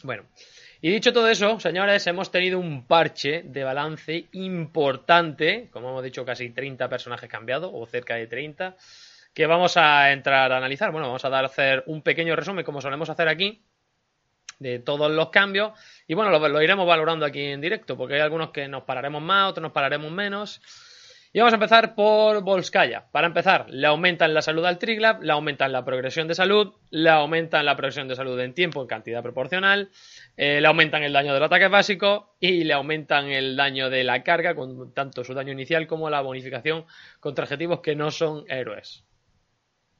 Bueno, y dicho todo eso, señores, hemos tenido un parche de balance importante, como hemos dicho, casi 30 personajes cambiados, o cerca de 30, que vamos a entrar a analizar. Bueno, vamos a dar hacer un pequeño resumen, como solemos hacer aquí, de todos los cambios, y bueno, lo, lo iremos valorando aquí en directo, porque hay algunos que nos pararemos más, otros nos pararemos menos. Y vamos a empezar por Volskaya. Para empezar, le aumentan la salud al Triglab, le aumentan la progresión de salud, le aumentan la progresión de salud en tiempo en cantidad proporcional, eh, le aumentan el daño del ataque básico y le aumentan el daño de la carga, con tanto su daño inicial como la bonificación contra objetivos que no son héroes.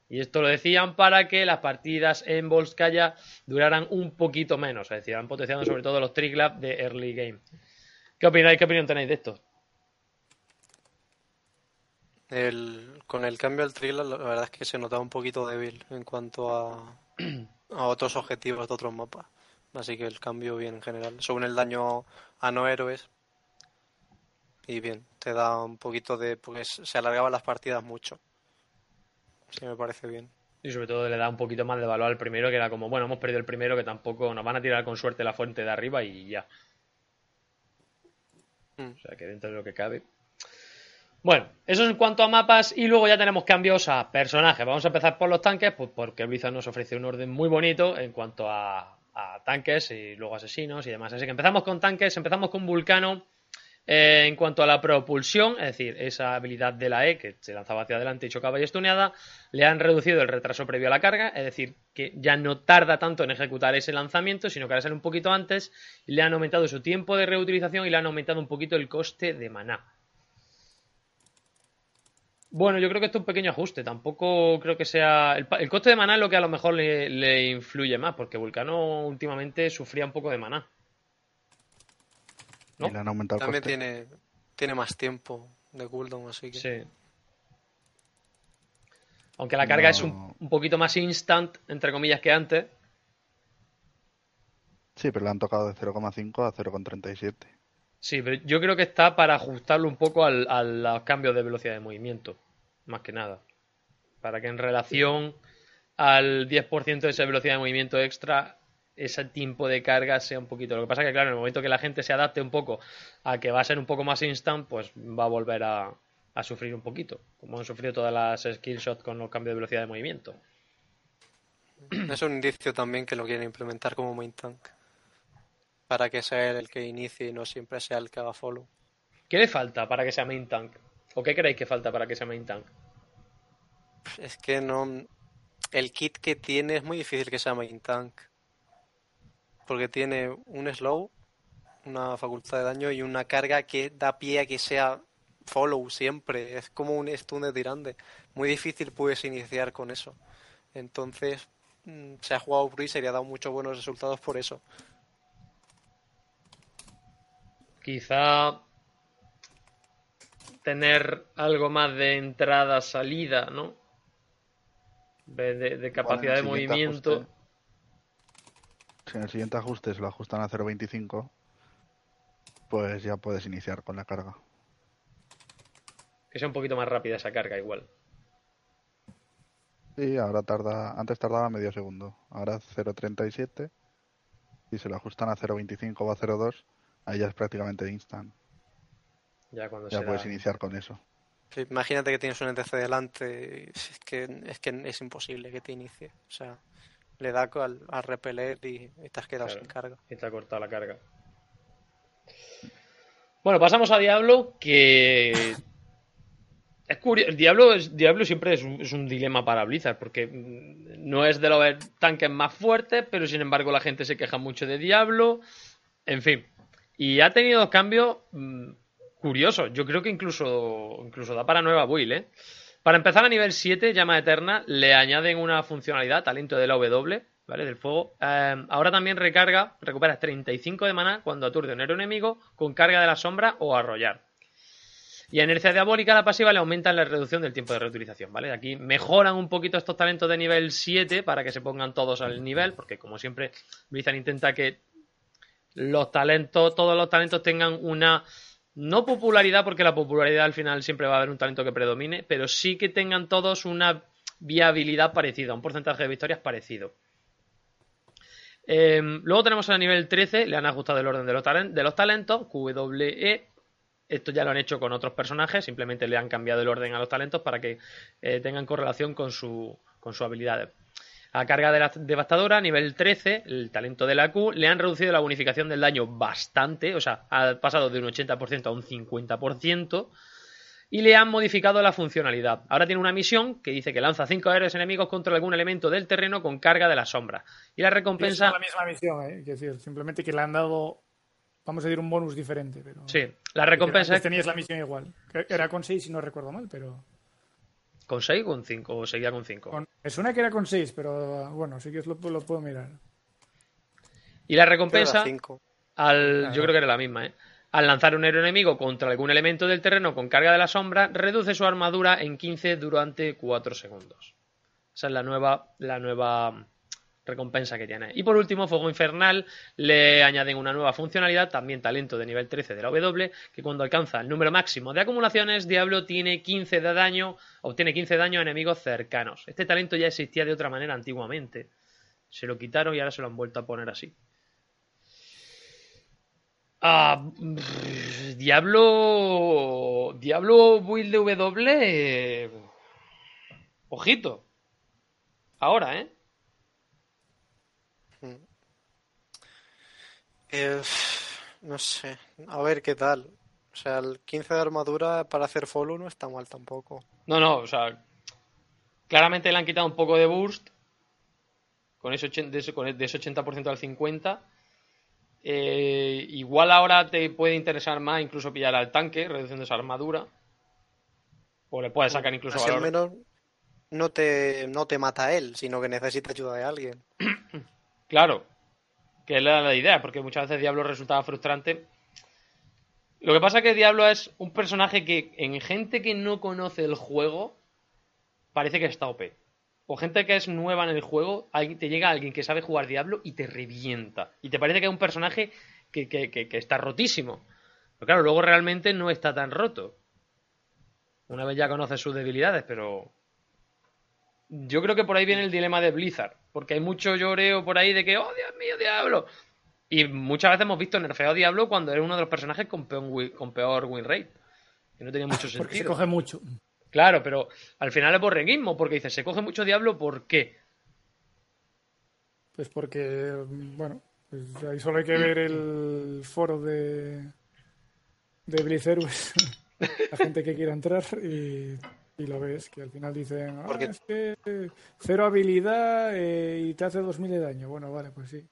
Y esto lo decían para que las partidas en Volskaya duraran un poquito menos, es decir, han potenciado sobre todo los Triglab de early game. ¿Qué opináis? ¿Qué opinión tenéis de esto? Con el cambio al thriller, la verdad es que se notaba un poquito débil en cuanto a, a otros objetivos de otros mapas. Así que el cambio bien en general. Según el daño a no héroes. Y bien, te da un poquito de... porque se alargaban las partidas mucho. Sí, me parece bien. Y sobre todo le da un poquito más de valor al primero, que era como, bueno, hemos perdido el primero, que tampoco nos van a tirar con suerte la fuente de arriba y ya. Mm. O sea que dentro de lo que cabe. Bueno, eso es en cuanto a mapas y luego ya tenemos cambios a personajes. Vamos a empezar por los tanques, pues porque Blizzard nos ofrece un orden muy bonito en cuanto a, a tanques y luego asesinos y demás. Así que empezamos con tanques, empezamos con Vulcano. Eh, en cuanto a la propulsión, es decir, esa habilidad de la E que se lanzaba hacia adelante y chocaba y estuneada, le han reducido el retraso previo a la carga, es decir, que ya no tarda tanto en ejecutar ese lanzamiento, sino que ahora sale un poquito antes, le han aumentado su tiempo de reutilización y le han aumentado un poquito el coste de maná. Bueno, yo creo que esto es un pequeño ajuste. Tampoco creo que sea. El coste de maná es lo que a lo mejor le, le influye más, porque Vulcano últimamente sufría un poco de maná. ¿No? Y le han aumentado el También coste. tiene, tiene más tiempo de cooldown, así que. Sí. Aunque la carga No. es un, un poquito más instant, entre comillas, que antes. Sí, pero le han tocado de 0,5 a 0,37. Sí, pero yo creo que está para ajustarlo un poco al, a los cambios de velocidad de movimiento. Más que nada. Para que en relación al 10% de esa velocidad de movimiento extra, ese tiempo de carga sea un poquito. Lo que pasa que, claro, en el momento que la gente se adapte un poco a que va a ser un poco más instant, pues va a volver a, a sufrir un poquito. Como han sufrido todas las skillshots con los cambios de velocidad de movimiento. (clears throat) Es un indicio también que lo quieren implementar como main tank. Para que sea él el que inicie y no siempre sea el que haga follow. ¿Qué le falta para que sea main tank? ¿O qué creéis que falta para que sea main tank? Es que no. El kit que tiene es muy difícil que sea main tank. Porque tiene un slow, una facultad de daño y una carga que da pie a que sea follow siempre. Es como un stun de tirante. Muy difícil puedes iniciar con eso. Entonces, mm, se ha jugado Bruiser y ha dado muchos buenos resultados por eso. Quizá tener algo más de entrada-salida, ¿no? De, de- de capacidad de Bueno, movimiento. ajuste- Si en el siguiente ajuste se lo ajustan a 0,25, pues ya puedes iniciar con la carga. Que sea un poquito más rápida esa carga igual. Sí, ahora tarda, antes tardaba medio segundo, ahora 0.37. Si se lo ajustan a 0.25 o a 0.2, ahí ya es prácticamente instant. Ya cuando Ya puedes iniciar con eso. Imagínate que tienes un NTC delante, y es que, es que es imposible que te inicie. O sea, le da al, al repeler y, y te has quedado Claro. sin carga. Y te ha cortado la carga. Bueno, pasamos a Diablo, que. (laughs) Es curioso. El Diablo, es, Diablo siempre es un, es un dilema para Blizzard, porque mm, no es de los tanques más fuertes, pero sin embargo la gente se queja mucho de Diablo. En fin. Y ha tenido cambios mm, curiosos. Yo creo que incluso, incluso da para nueva build, ¿eh? Para empezar a nivel 7, Llama Eterna, le añaden una funcionalidad, talento de la W, ¿vale? Del fuego. Eh, ahora también recarga, recuperas 35 de maná cuando aturde un enemigo con carga de la sombra o arrollar. Y a inercia diabólica, la pasiva le aumentan la reducción del tiempo de reutilización, ¿vale? Aquí mejoran un poquito estos talentos de nivel 7 para que se pongan todos al nivel, porque como siempre, Blizzard intenta que los talentos, todos los talentos tengan una no popularidad, porque la popularidad al final siempre va a haber un talento que predomine, pero sí que tengan todos una viabilidad parecida, un porcentaje de victorias parecido. Eh, luego tenemos a nivel 13, le han ajustado el orden de los, talen- de los talentos, QWE. Esto ya lo han hecho con otros personajes, simplemente le han cambiado el orden a los talentos para que eh, tengan correlación con su, con sus habilidades. A carga de la devastadora, nivel 13, el talento de la Q, le han reducido la bonificación del daño bastante, o sea, ha pasado de un 80% a un 50%, y le han modificado la funcionalidad. Ahora tiene una misión que dice que lanza 5 héroes enemigos contra algún elemento del terreno con carga de la sombra. Y la Es recompensa... la misma misión, ¿eh? Quiero decir, simplemente que le han dado, vamos a decir, un bonus diferente. Pero Sí, la recompensa Antes es tenías la misión igual. Era con 6 si no recuerdo mal, pero... con 6 o con 5, o seguía con 5. con- Me suena que era con 6, pero bueno, sí que lo, lo puedo mirar. Y la recompensa... Al, Ah, yo creo que era la misma, ¿eh? Al lanzar un héroe enemigo contra algún elemento del terreno con carga de la sombra, reduce su armadura en 15 durante 4 segundos. Esa es la nueva, la nueva recompensa que tiene. Y por último, Fuego Infernal le añaden una nueva funcionalidad, también talento de nivel 13 de la W, que cuando alcanza el número máximo de acumulaciones, Diablo tiene 15 de daño, obtiene 15 de daño a enemigos cercanos. Este talento ya existía de otra manera antiguamente. Se lo quitaron y ahora se lo han vuelto a poner así. Ah, Diablo. Diablo Build W. Ojito. Ahora, ¿eh? Eh, no sé, a ver qué tal. O sea, el 15 de armadura para hacer follow no está mal tampoco. No, no, o sea. Claramente le han quitado un poco de burst. Con ese, ochen- de ese, con ese 80% al 50%. Eh, igual ahora te puede interesar más incluso pillar al tanque, reduciendo esa armadura. O le puedes sacar incluso Así al valor. menos no te, no te mata él, sino que necesita ayuda de alguien. (clears throat) Claro, que era la idea, porque muchas veces Diablo resultaba frustrante. Lo que pasa es que Diablo es un personaje que en gente que no conoce el juego parece que está OP. O gente que es nueva en el juego, te llega alguien que sabe jugar Diablo y te revienta. Y te parece que es un personaje que está rotísimo. Pero claro, luego realmente no está tan roto. Una vez ya conoces sus debilidades, pero yo creo que por ahí viene el dilema de Blizzard, porque hay mucho lloreo por ahí de que, oh Dios mío, Diablo. Y muchas veces hemos visto nerfeado Diablo cuando era uno de los personajes con peor, con peor win rate. Que no tenía mucho Porque se sentido. coge mucho. Claro, pero al final es borreguismo, porque dices, se coge mucho Diablo, ¿por qué? Pues porque, bueno, pues ahí solo hay que ver el foro de, de Blizzerus, (laughs) la gente que quiera entrar y, y lo ves, que al final dicen, ah, Porque- es que cero habilidad eh, y te hace 2000 de daño. Bueno, vale, pues sí.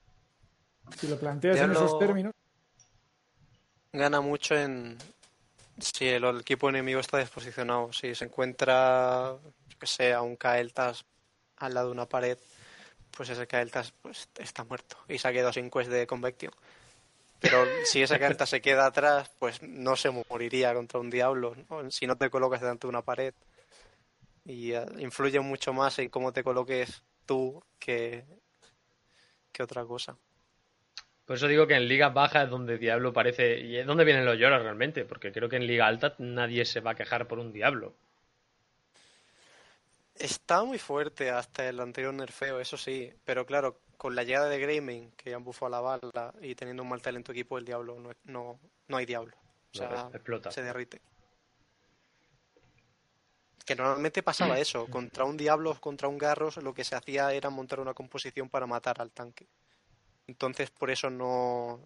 Si lo planteas en Diablo- esos términos, Gana mucho en si el, el equipo enemigo está desposicionado. Si se encuentra, yo que sé, a un Kael'thas al lado de una pared, pues ese Kael'thas pues, está muerto y se ha quedado sin quest de Convection. Pero si ese Kael'thas se queda atrás, pues no se moriría contra un diablo ¿no? si no te colocas delante de una pared. Y eh, influye mucho más en cómo te coloques tú que, que otra cosa. Por eso digo que en ligas bajas es donde Diablo parece. Y es donde vienen los lloros realmente, porque creo que en liga alta nadie se va a quejar por un Diablo. Está muy fuerte hasta el anterior nerfeo, eso sí, pero claro, con la llegada de Greymane, que han bufado la bala y teniendo un mal talento equipo, el diablo no, no, no hay diablo. O No, sea, explota. se derrite. Que normalmente pasaba eso, contra un diablo o contra un garros lo que se hacía era montar una composición para matar al tanque. Entonces por eso no,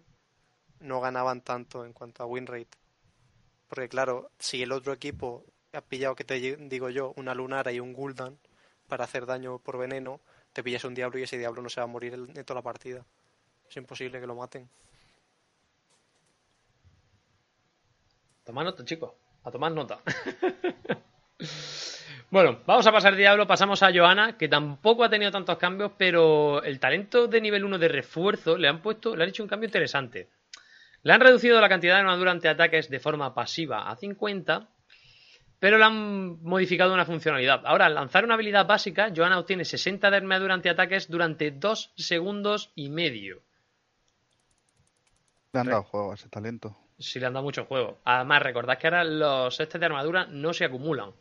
no ganaban tanto en cuanto a win rate. Porque claro, si el otro equipo ha pillado, que te digo yo, una lunara y un gul'dan para hacer daño por veneno, te pillas un diablo y ese diablo no se va a morir en en toda la partida. Es imposible que lo maten. Tomad nota, chicos. A tomar nota. (laughs) bueno, vamos a pasar Diablo. Pasamos a Johanna, que tampoco ha tenido tantos cambios, pero el talento de nivel 1 de refuerzo le han puesto, le han hecho un cambio interesante. Le han reducido la cantidad de armadura ante ataques de forma pasiva a 50, pero le han modificado una funcionalidad. Ahora, al lanzar una habilidad básica, Johanna obtiene 60 de armadura ante ataques durante 2 segundos y medio. Le han dado juego a ese talento. si le han dado mucho juego. Además, recordad que ahora los sets de armadura no se acumulan.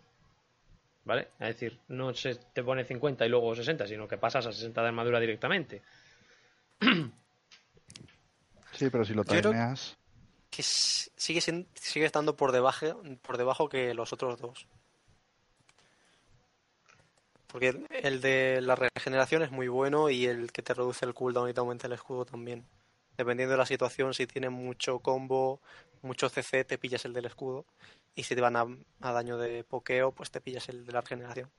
¿Vale? Es decir, no se te pone 50 y luego 60, sino que pasas a 60 de armadura directamente. (clears throat) Sí, pero si lo timeas, Que sigue, sigue estando por debajo, por debajo que los otros dos. Porque el- el de la regeneración es muy bueno y el que te reduce el cooldown y te aumenta el escudo también. Dependiendo de la situación, si tienes mucho combo, mucho CC, te pillas el del escudo. Y si te van a, a daño de pokeo, pues te pillas el de la regeneración.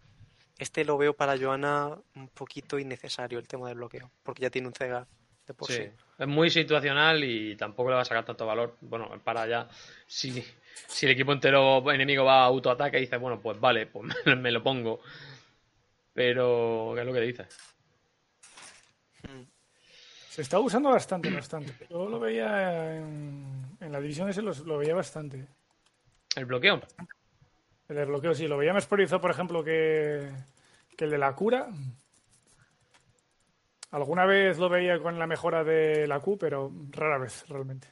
Este lo veo para Joana un poquito innecesario el tema del bloqueo, porque ya tiene un Cegar de por sí. Sí. Es muy situacional y tampoco le va a sacar tanto valor. Bueno, para ya. Si, si el equipo entero enemigo va a autoataque y dices, bueno, pues vale, pues (laughs) me, me lo pongo. Pero, ¿qué es lo que dices? Se está usando bastante, bastante. Yo lo veía en, en la división ese, lo veía bastante. El bloqueo. El desbloqueo, sí, lo veía más priorizado, por ejemplo, que, que el de la cura. Alguna vez lo veía con la mejora de la Q, pero rara vez, realmente.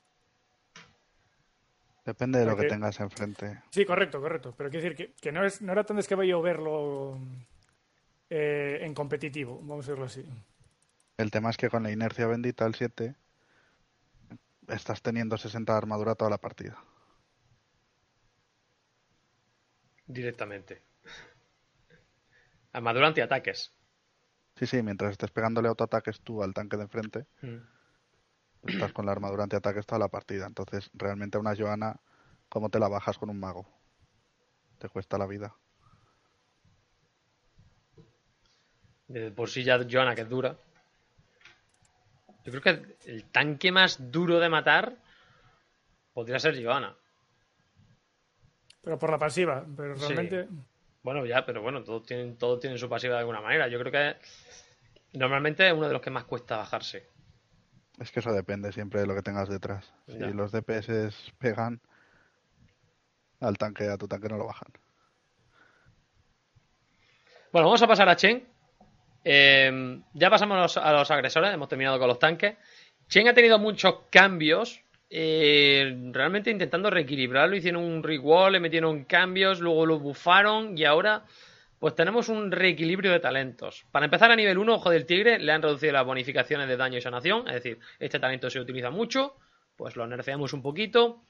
depende de lo que tengas enfrente. Sí, correcto, correcto. Pero quiero decir que, que no, es, no era tan descabellado verlo eh, en competitivo, vamos a decirlo así. El tema es que con la inercia bendita al 7, estás teniendo 60 de armadura toda la partida. Directamente. Armadura antiataques. Sí, sí, mientras estés pegándole autoataques tú al tanque de enfrente, Mm. estás con la armadura antiataques toda la partida. Entonces, realmente a una Joana, ¿cómo te la bajas con un mago? Te cuesta la vida. De por sí ya Joana, que es dura. Yo creo que el tanque más duro de matar podría ser Joana. Pero por la pasiva. Pero Sí. realmente. Bueno, ya, pero bueno, todos tienen, todos tienen su pasiva de alguna manera. Yo creo que normalmente es uno de los que más cuesta bajarse. Es que eso depende siempre de lo que tengas detrás. Si Ya. los DPS pegan al tanque, a tu tanque no lo bajan. Bueno, vamos a pasar a Chen. Eh, ya pasamos a los, a los agresores, hemos terminado con los tanques. Chen ha tenido muchos cambios. Eh, realmente intentando reequilibrarlo. Hicieron un rewall, le metieron cambios, luego lo bufaron y ahora pues tenemos un reequilibrio de talentos. Para empezar a nivel 1, Ojo del Tigre, le han reducido las bonificaciones de daño y sanación. Es decir, este talento se utiliza mucho, pues lo nerfeamos un poquito.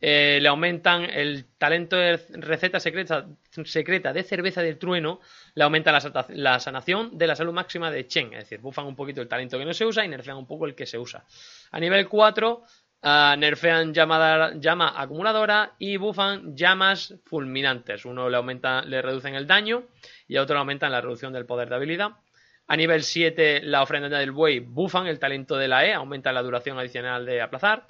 Eh, le aumentan el talento de receta secreta, secreta de cerveza del trueno, le aumenta la, la sanación de la salud máxima de Chen, es decir, bufan un poquito el talento que no se usa y nerfean un poco el que se usa. A nivel 4, ah, nerfean llama acumuladora y bufan llamas fulminantes. Uno le aumenta, le reducen el daño y a otro le aumentan la reducción del poder de habilidad. A nivel 7, la ofrenda del buey bufan el talento de la E, aumentan la duración adicional de aplazar.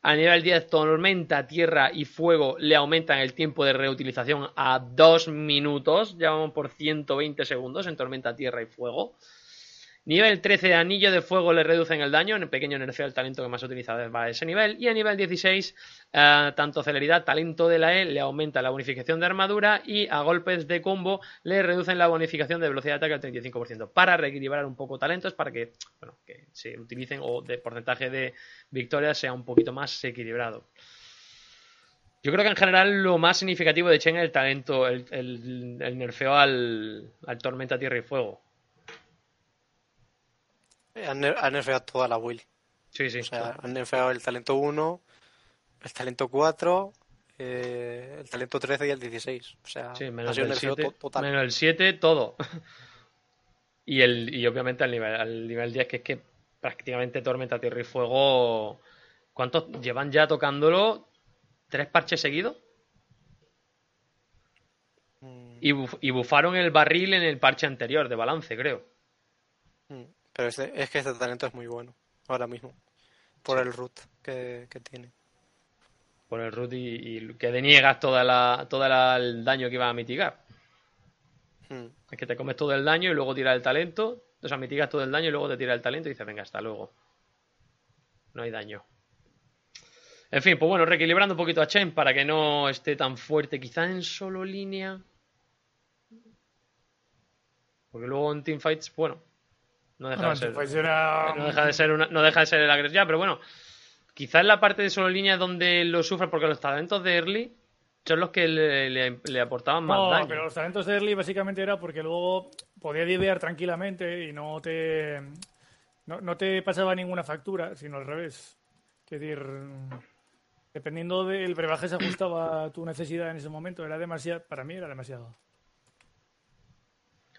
A nivel 10, tormenta, tierra y fuego le aumentan el tiempo de reutilización a 2 minutos. Ya vamos por 120 segundos en tormenta, tierra y fuego. Nivel 13, anillo de fuego le reducen el daño. En el pequeño nerfeo el talento que más se utiliza va a ese nivel. Y a nivel 16, eh, tanto celeridad, talento de la E le aumenta la bonificación de armadura. Y a golpes de combo le reducen la bonificación de velocidad de ataque al 35%. Para reequilibrar un poco talentos, para que, bueno, que se utilicen o de porcentaje de victorias sea un poquito más equilibrado. Yo creo que en general lo más significativo de Chen es el talento, el, el- el nerfeo al, al Tormenta Tierra y Fuego. Han, ner- han nerfeado toda la build. Sí, sí. O sea, han nerfeado el talento 1, el talento 4, eh, el talento 13 y el 16. O sea, Sí, ha menos sido el un nerfeo 7, to- total. menos el 7, todo. (laughs) y, el, y obviamente al nivel, al nivel 10, que es que prácticamente Tormenta Tierra y Fuego. ¿Cuántos llevan ya tocándolo? ¿Tres parches seguidos? Mm, Y, buf- y bufaron el barril en el parche anterior de balance, creo. mm. Pero es que este talento es muy bueno ahora mismo. Por el root que, que tiene. Por el root y, y que deniegas toda la, todo el daño que iba a mitigar. Mm. Es que te comes todo el daño y luego tiras el talento. O sea, mitigas todo el daño y luego te tira el talento y dices, venga, hasta luego. No hay daño. En fin, pues bueno, reequilibrando un poquito a Chen para que no esté tan fuerte, quizá en solo línea. Porque luego en teamfights, bueno, no deja No, de ser. pues era- No deja de ser una, no deja de ser el agresor. Ya, pero bueno, quizás en la parte de solo línea donde lo sufre, porque los talentos de early son los que le, le- le aportaban más No, daño. pero los talentos de early básicamente era porque luego podía divear tranquilamente y no te no, no te pasaba ninguna factura, sino al revés. Es decir, dependiendo del brebaje se ajustaba a tu necesidad en ese momento. Era demasiado, para mí era demasiado.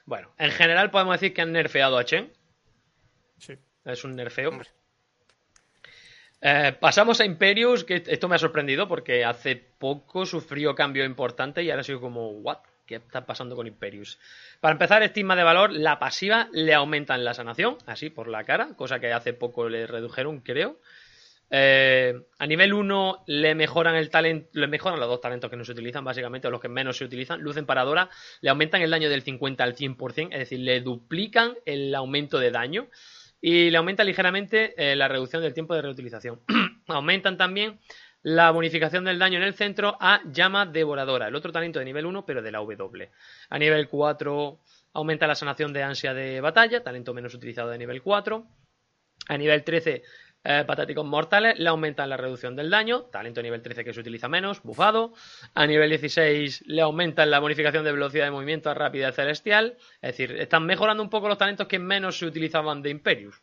Bueno, en general podemos decir que han nerfeado a Chen. Sí. Es un nerfeo. Hombre. Eh, pasamos a Imperius, que esto me ha sorprendido porque hace poco sufrió cambio importante y ahora sido como, ¿what? ¿Qué está pasando con Imperius? Para empezar, estigma de valor, la pasiva le aumentan la sanación, así por la cara, cosa que hace poco le redujeron, creo. Eh, a nivel 1 le mejoran el talento, le mejoran los dos talentos que no se utilizan, básicamente, o los que menos se utilizan. Luz emparadora, le aumentan el daño del 50 al 100%, es decir, le duplican el aumento de daño y le aumenta ligeramente eh, la reducción del tiempo de reutilización. (clears throat) Aumentan también la bonificación del daño en el centro a llama devoradora, el otro talento de nivel 1, pero de la W. A nivel 4 aumenta la sanación de ansia de batalla, talento menos utilizado de nivel 4. A nivel 13, eh, patáticos mortales, le aumentan la reducción del daño, talento nivel 13 que se utiliza menos, bufado. A nivel 16 le aumentan la bonificación de velocidad de movimiento a rapidez celestial. Es decir, están mejorando un poco los talentos que menos se utilizaban de Imperius.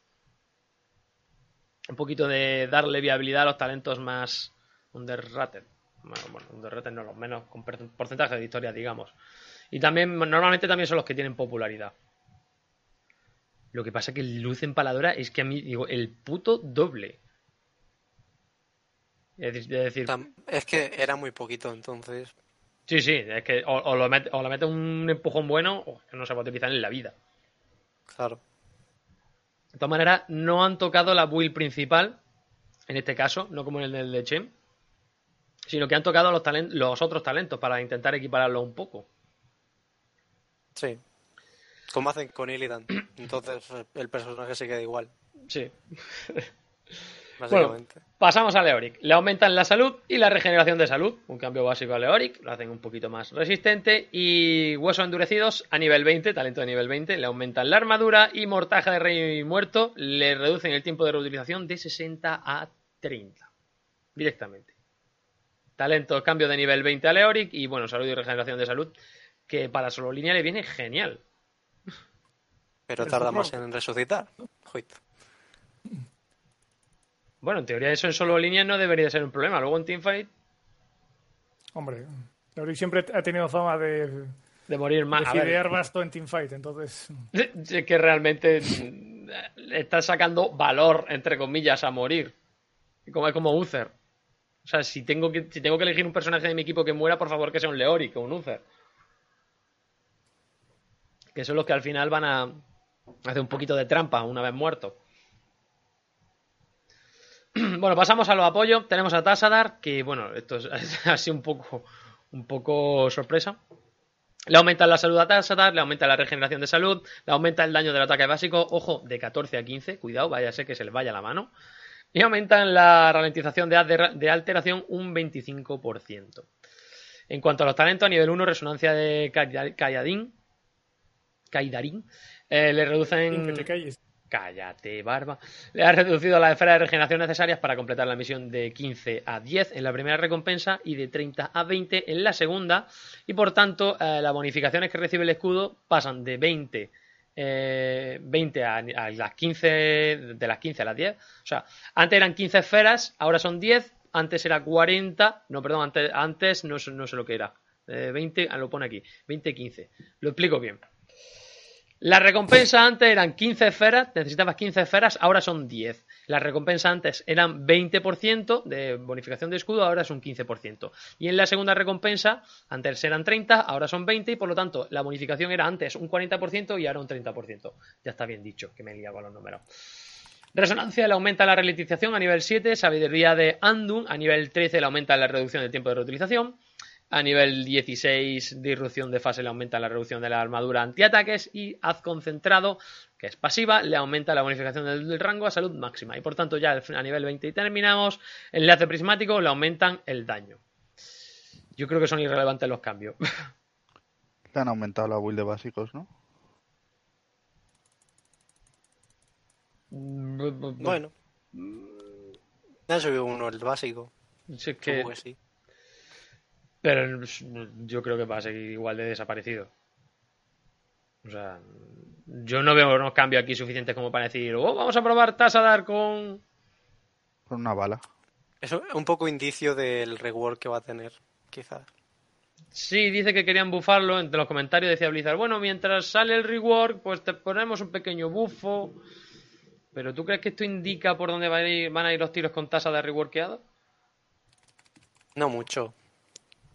un poquito de darle viabilidad a los talentos más underrated. Bueno, bueno, underrated no, los menos con porcentaje de victorias, digamos. Y también, normalmente también son los que tienen popularidad. Lo que pasa que luz empaladora es que a mí, digo, el puto doble. Es decir, es que era muy poquito, entonces. sí, sí, es que o, o lo mete, o le mete un empujón bueno o no se va a utilizar en la vida. Claro. De todas maneras, no han tocado la build principal, en este caso, no como en el de Chen, sino que han tocado los, talen- los otros talentos para intentar equipararlo un poco. Sí. Como hacen con Illidan. Entonces el personaje se queda igual, Sí. básicamente. Pasamos a Leoric. Le aumentan la salud y la regeneración de salud. Un cambio básico a Leoric. Lo hacen un poquito más resistente. Y huesos endurecidos a nivel 20, talento de nivel 20. Le aumentan la armadura y mortaja de rey muerto. Le reducen el tiempo de reutilización de 60 a 30. Directamente. Talento, cambio de nivel 20 a Leoric. Y bueno, salud y regeneración de salud. Que para solo línea le viene genial. Pero tarda más en resucitar. Joder. Bueno, en teoría eso en solo línea no debería ser un problema. Luego en Teamfight, Hombre, Leoric siempre ha tenido fama de, de morir más. de fidear basto en teamfight, entonces... Es que realmente le está sacando valor, entre comillas, a morir. Como es como Uther. O sea, si tengo, que, si tengo que elegir un personaje de mi equipo que muera, por favor que sea un Leoric o un Uther. Que son los que al final van a hacer un poquito de trampa una vez muerto. (clears throat) Bueno, pasamos a los apoyos. Tenemos a Tassadar, que bueno, esto (laughs) es así un poco, un poco sorpresa. Le aumenta la salud a Tassadar, le aumenta la regeneración de salud, le aumenta el daño del ataque básico, ojo, de 14 a 15, cuidado, vaya a ser que se le vaya la mano. Y aumentan la ralentización de, alteración un 25%. En cuanto a los talentos, a nivel 1, resonancia de Kayadin, Kaidarin, eh, le reducen... Que te calles. Cállate, barba. Le ha reducido las esferas de regeneración necesarias para completar la misión de 15 a 10 en la primera recompensa y de 30 a 20 en la segunda. Y por tanto, eh, las bonificaciones que recibe el escudo pasan de 20, eh, 20 a, a las 15, de las 15 a las 10. O sea, antes eran 15 esferas, ahora son 10. Antes era 40, no, perdón, antes, antes no, sé- no sé lo que era. Eh, 20, ah, lo pone aquí, 20-15. Lo explico bien. Las recompensas antes eran 15 esferas, necesitabas 15 esferas, ahora son 10. Las recompensas antes eran 20% de bonificación de escudo, ahora es un 15%. Y en la segunda recompensa, antes eran 30, ahora son 20 y por lo tanto la bonificación era antes un 40% y ahora un 30%. Ya está bien dicho, que me he liado con los números. Resonancia le aumenta la ralentización a nivel 7, sabiduría de Andun a nivel 13 le aumenta la reducción del tiempo de reutilización. A nivel 16, disrupción de fase le aumenta la reducción de la armadura antiataques y haz concentrado, que es pasiva, le aumenta la bonificación del, rango a salud máxima. Y por tanto ya a nivel 20 y terminamos, enlace prismático le aumentan el daño. Yo creo que son irrelevantes los cambios. (laughs) Le han aumentado la build de básicos, ¿no? Bueno. Ya subió uno el básico. Si es que- Supongo que sí. Pero yo creo que va a seguir igual de desaparecido. O sea, yo no veo unos cambios aquí suficientes como para decir, oh, vamos a probar Tassadar con... Con una bala. Eso es un poco indicio del rework que va a tener, quizás. Sí, dice que querían bufarlo. Entre los comentarios decía Blizzard, bueno, mientras sale el rework, pues te ponemos un pequeño bufo. Pero ¿tú crees que esto indica por dónde van a ir, van a ir los tiros con tasa de reworkeado? No mucho.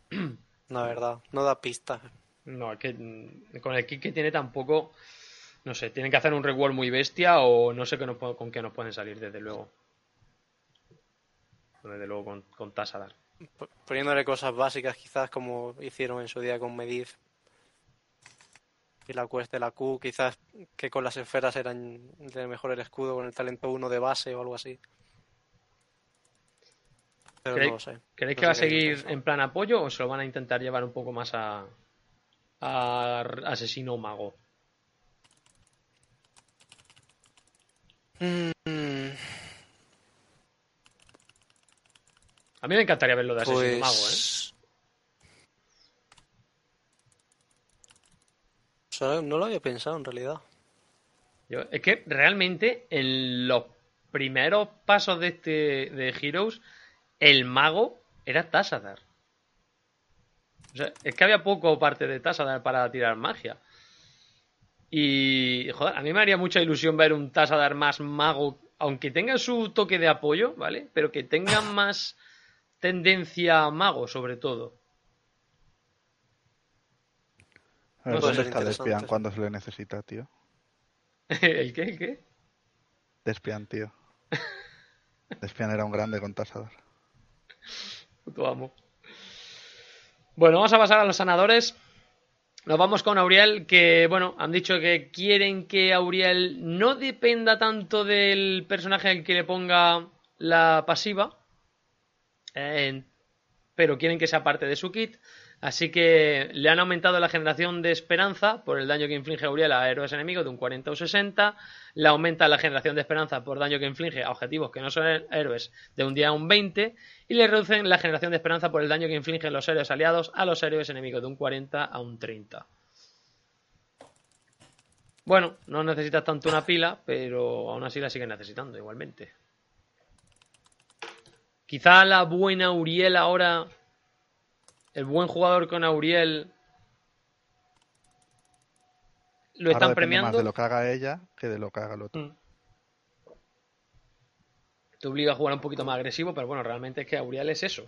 (clears throat) La verdad, no da pistas. No, es que mm, con el kit que tiene tampoco... No sé, tienen que hacer un rework muy bestia o no sé qué nos, con qué nos pueden salir, desde luego. Desde luego con, con Tassadar. Poniéndole cosas básicas, quizás como hicieron en su día con Medivh. Y la Quest de la Q, quizás que con las esferas eran de mejor el escudo con el talento 1 de base o algo así. Pero ¿Creéis- no lo sé. ¿Creéis No que va a seguir en plan apoyo o se lo van a intentar llevar un poco más a, a asesino mago? Mm, A mí me encantaría verlo de asesino pues... mago, ¿eh? O sea, no lo había pensado en realidad. Yo- es que realmente en los primeros pasos de este de Heroes, el mago era Tassadar. O sea, es que había poco parte de Tassadar para tirar magia. Y, joder, a mí me haría mucha ilusión ver un Tassadar más mago, aunque tenga su toque de apoyo, ¿vale? Pero que tenga (laughs) más tendencia a mago, sobre todo. A ver, No ¿Dónde es está. Despian cuando se le necesita, tío? (laughs) ¿El qué? ¿El qué? Despian, tío. (laughs) Despian era un grande con Tassadar. Puto amo. Bueno, vamos a pasar a los sanadores. Nos vamos con Auriel, que bueno, han dicho que quieren que Auriel no dependa tanto del personaje al que le ponga la pasiva, eh, pero quieren que sea parte de su kit. Así que le han aumentado la generación de esperanza por el daño que inflige Auriel a héroes enemigos de un 40 o 60. Le aumenta la generación de esperanza por daño que inflige a objetivos que no son héroes de un día a un 20. Y le reducen la generación de esperanza por el daño que infligen los héroes aliados a los héroes enemigos de un 40 a un 30. Bueno, no necesitas tanto una pila, pero aún así la sigues necesitando igualmente. Quizá la buena Uriel ahora, el buen jugador con Auriel, lo Ahora están premiando. más de lo que haga ella que de lo que haga el otro. Mm. Te obliga a jugar un poquito más agresivo, pero bueno, realmente es que Auriel es eso.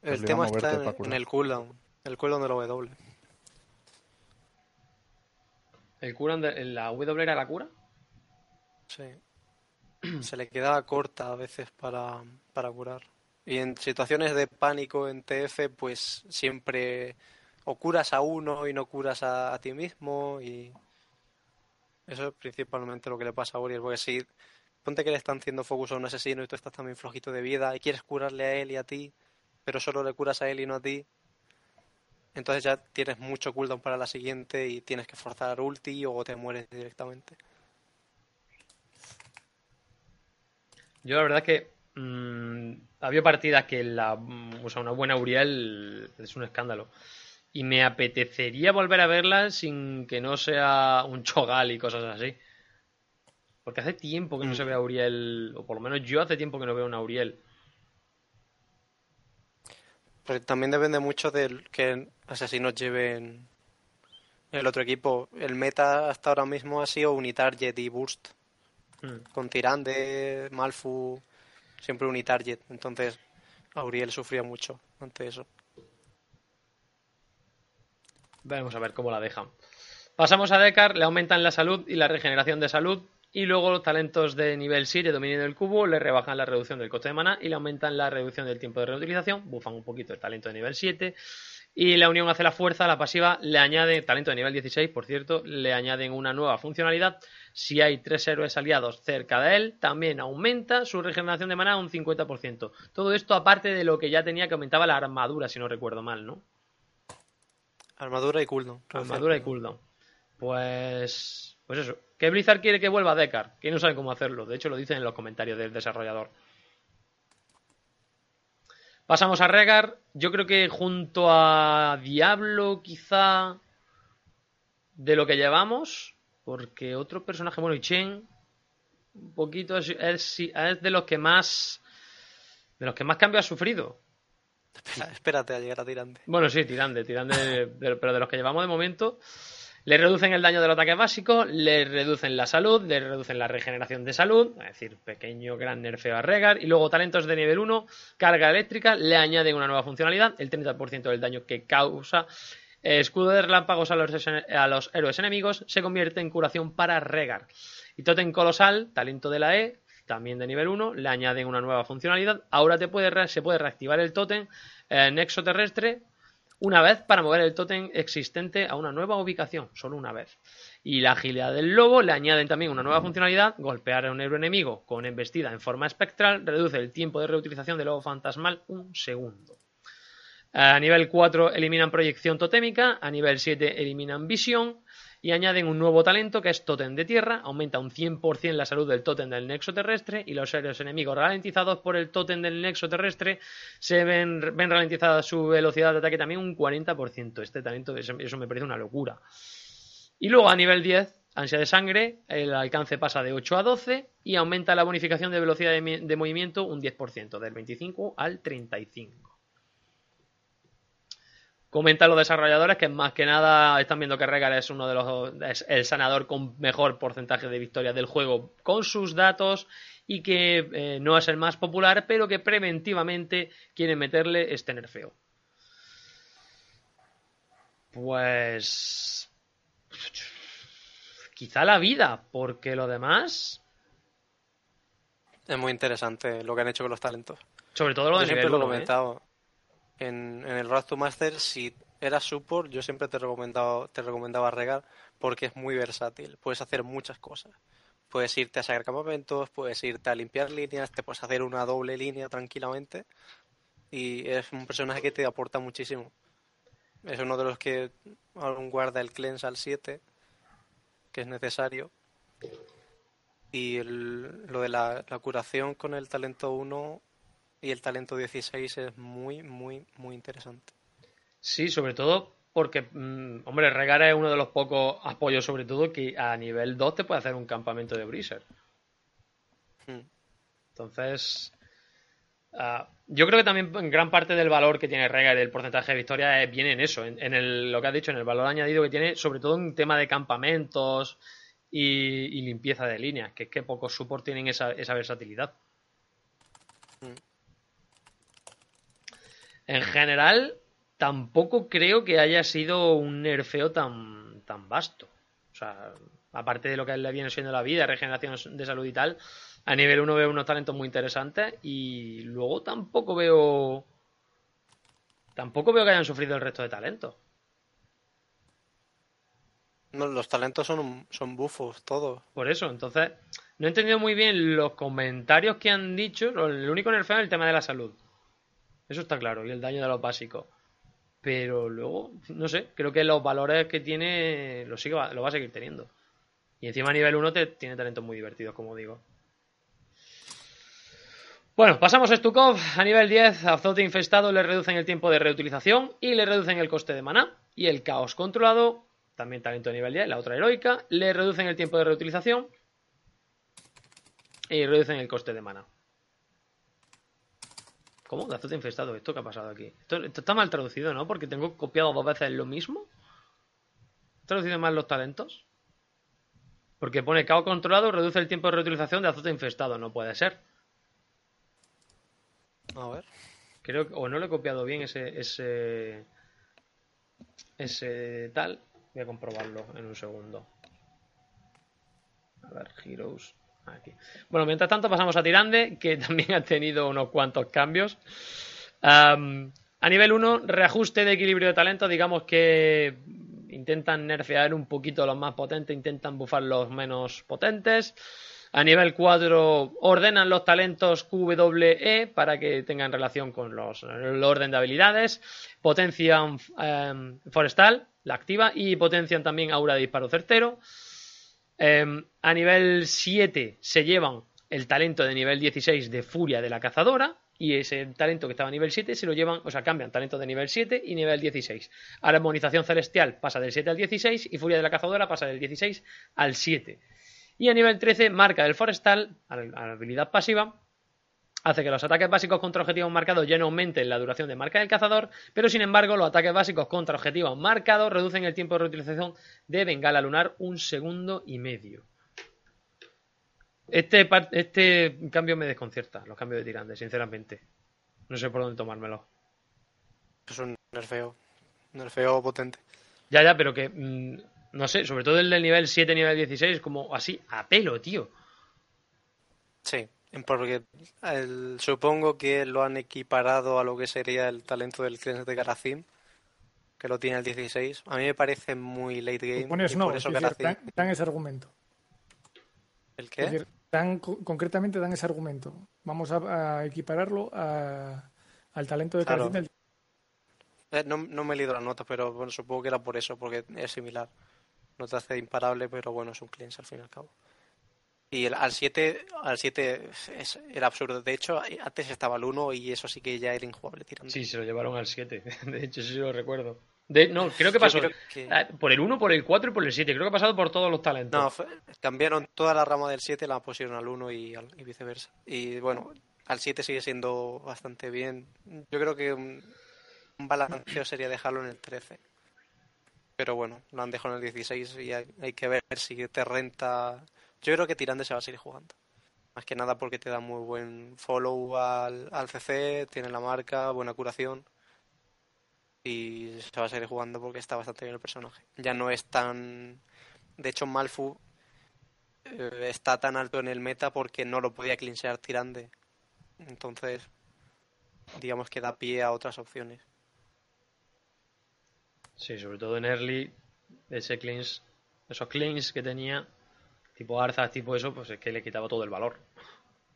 El tema está en, en el cooldown. El cooldown de la W. ¿El cura en la W era la cura? Sí. (clears throat) Se le queda corta a veces para, para curar. Y en situaciones de pánico en TF, pues siempre o curas a uno y no curas a, ti mismo. Y eso es principalmente lo que le pasa a Uriel. Porque si ponte que le están haciendo focus a un asesino y tú estás también flojito de vida y quieres curarle a él y a ti, pero solo le curas a él y no a ti, entonces ya tienes mucho cooldown para la siguiente y tienes que forzar ulti o te mueres directamente. Yo la verdad que mm, había partidas que la, mm, o sea, una buena Uriel es un escándalo. Y me apetecería volver a verla sin que no sea un chogal y cosas así. Porque hace tiempo que no se ve a Uriel, o por lo menos yo hace tiempo que no veo a una Uriel. Pero también depende mucho del que asesinos lleven el otro equipo. El meta hasta ahora mismo ha sido Unitarget y Burst. Mm. Con Tirande, Malfu, siempre Unitarget. Entonces, Auriel sufría mucho ante eso. Vamos a ver cómo la dejan. Pasamos a Dekar, le aumentan la salud y la regeneración de salud. Y luego los talentos de nivel 7, dominio del cubo, le rebajan la reducción del coste de mana y le aumentan la reducción del tiempo de reutilización. Bufan un poquito el talento de nivel 7. Y la unión hace la fuerza, la pasiva, le añade, talento de nivel 16, por cierto, le añaden una nueva funcionalidad. Si hay tres héroes aliados cerca de él, también aumenta su regeneración de mana un 50%. Todo esto aparte de lo que ya tenía que aumentaba la armadura, si no recuerdo mal, ¿no? Armadura y cooldown. Armadura y cooldown. Pues. Pues eso. Que Blizzard quiere que vuelva a Deckard. Que no saben cómo hacerlo. De hecho, lo dicen en los comentarios del desarrollador. Pasamos a Regar. Yo creo que junto a Diablo, quizá. De lo que llevamos. Porque otro personaje, bueno, y Chen. Un poquito es, es, es de los que más. De los que más cambio ha sufrido. Espérate a llegar a Tirande. Bueno, sí, tirande, tirande, de- pero de los que llevamos de momento, le reducen el daño del ataque básico, le reducen la salud, le reducen la regeneración de salud, es decir, pequeño gran nerfeo a Regar, y luego talentos de nivel 1, carga eléctrica, le añaden una nueva funcionalidad, el 30% del daño que causa. escudo de relámpagos a los, a los héroes enemigos se convierte en curación para Regar. Y Totem Colosal, talento de la E, también de nivel 1, le añaden una nueva funcionalidad. Ahora se puede reactivar el Totem eh, Nexo Terrestre una vez para mover el Totem existente a una nueva ubicación, solo una vez. Y la agilidad del lobo le añaden también una nueva funcionalidad, golpear a un héroe enemigo con embestida en forma espectral reduce el tiempo de reutilización del lobo fantasmal un segundo. A nivel 4 eliminan proyección totémica, a nivel 7 eliminan visión y añaden un nuevo talento que es Totem de Tierra, aumenta un 100% la salud del Totem del Nexo Terrestre y los héroes enemigos ralentizados por el Totem del Nexo Terrestre se ven, ven ralentizada su velocidad de ataque también un 40%. Este talento, eso, me parece una locura. Y luego a nivel 10 ansia de sangre, el alcance pasa de 8 a 12 y aumenta la bonificación de velocidad de, de movimiento un 10%, del 25 al 35. Comentan los desarrolladores que más que nada están viendo que Regar es uno de los es el sanador con mejor porcentaje de victorias del juego con sus datos y que eh, no es el más popular, pero que preventivamente quieren meterle este nerfeo. Pues quizá la vida, porque lo demás, Es muy interesante lo que han hecho con los talentos. sobre todo lo de yo siempre nivel lo he uno, ¿eh? En, en el Road to Master, si eras support, yo siempre te recomendaba, te recomendaba regar porque es muy versátil. Puedes hacer muchas cosas. Puedes irte a sacar campamentos, puedes irte a limpiar líneas, te puedes hacer una doble línea tranquilamente. Y es un personaje que te aporta muchísimo. Es uno de los que aún guarda el cleanse al 7, que es necesario. Y el- lo de la, la curación con el talento 1 y el talento 16 es muy, muy, muy interesante. Sí, sobre todo porque, mm, hombre, Regar es uno de los pocos apoyos, sobre todo, que a nivel 2 te puede hacer un campamento de Breezer. Hmm. Entonces, ah, yo creo que también gran parte del valor que tiene Regar y del porcentaje de victoria viene en eso, en, en el, lo que has dicho, en el valor añadido que tiene, sobre todo en tema de campamentos y, y limpieza de líneas, que es que pocos support tienen esa, esa versatilidad. Mm. En general, tampoco creo que haya sido un nerfeo tan, tan vasto. O sea, aparte de lo que le viene siendo la vida, regeneración de salud y tal, a nivel 1 veo unos talentos muy interesantes y luego tampoco veo. Tampoco veo que hayan sufrido el resto de talentos. No, los talentos son, son bufos, todos. Por eso, entonces, no he entendido muy bien los comentarios que han dicho. El único nerfeo es el tema de la salud. Eso está claro, y el daño de los básicos. Pero luego, no sé, creo que los valores que tiene lo, sigue, lo va a seguir teniendo. Y encima a nivel 1 te, tiene talentos muy divertidos, como digo. Bueno, pasamos a Stukov. A nivel 10, a Azote Infestado le reducen el tiempo de reutilización y le reducen el coste de maná. Y el Caos Controlado, también talento de nivel 10, la otra heroica, le reducen el tiempo de reutilización y reducen el coste de maná. ¿Cómo? De azote infestado. ¿Esto qué ha pasado aquí? Esto, esto está mal traducido, ¿no? Porque tengo copiado dos veces lo mismo. ¿He traducido mal los talentos? Porque pone caos controlado, reduce el tiempo de reutilización de azote infestado. No puede ser. A ver. Creo que, o no le he copiado bien ese, ese, ese tal. Voy a comprobarlo en un segundo. A ver, Heroes. Bueno, mientras tanto pasamos a Tirande, que (laughs) también ha tenido unos cuantos cambios. Am, a nivel 1, reajuste de equilibrio de talento. Digamos que intentan nerfear un poquito los más potentes, intentan bufar los menos potentes. A nivel 4 ordenan los talentos QWE para que tengan relación con los, el orden de habilidades. Potencian em, Forestal, la activa, y potencian también Aura de disparo certero. Em, a nivel 7 se llevan el talento de nivel 16 de Furia de la Cazadora. Y ese talento que estaba a nivel 7 se lo llevan, o sea, cambian talento de nivel 7 y nivel 16. Ahora Armonización Celestial pasa del 7 al 16 y Furia de la Cazadora pasa del 16 al 7. Y a nivel 13, marca del Forestal, a la habilidad pasiva, hace que los ataques básicos contra objetivos marcados ya no aumenten la duración de marca del cazador, pero sin embargo los ataques básicos contra objetivos marcados reducen el tiempo de reutilización de Bengala Lunar un segundo y medio. Este, este cambio me desconcierta, los cambios de tirante, sinceramente. No sé por dónde tomármelo. Es un nerfeo. Nerfeo potente. Ya, ya, pero que. mm, no sé, sobre todo el del nivel 7, nivel 16, como así, a pelo, tío. Sí, porque el- supongo que lo han equiparado a lo que sería el talento del cleanse de Karazim, que lo tiene el 16. A mí me parece muy late game. Pones y no, por es eso decir, Karazim- dan, dan ese argumento. ¿El Es qué? decir, dan, co- concretamente dan ese argumento. Vamos a, a equipararlo a- al talento de Claro. Karazim del- Eh, no, no me he leído las notas, pero bueno, supongo que era por eso, porque es similar. No te hace imparable, pero bueno, es un cleanse al fin y al cabo. Y el- al 7, al 7 es- era absurdo. De hecho, antes estaba el 1 y eso sí que ya era injugable tirando. Sí, se lo llevaron al 7. (laughs) De hecho, sí lo recuerdo. De, no, creo que pasó creo que- eh, por el 1, por el 4 y por el 7. Creo que ha pasado por todos los talentos. No, fue- cambiaron toda la rama del 7, la pusieron al 1 y, al- y viceversa. Y bueno, al 7 sigue siendo bastante bien. Yo creo que un, un balanceo sería dejarlo en el 13. Pero bueno, lo han dejado en el 16 y hay que ver si te renta. Yo creo que Tirande se va a seguir jugando. Más que nada porque te da muy buen follow al, al CC, tiene la marca, buena curación. Y se va a seguir jugando porque está bastante bien el personaje. Ya no es tan. De hecho, Malfu eh, está tan alto en el meta porque no lo podía clinchear Tirande. Entonces, digamos que da pie a otras opciones. Sí, sobre todo en early, ese cleans, esos cleans que tenía, tipo Arzas, tipo eso, pues es que le quitaba todo el valor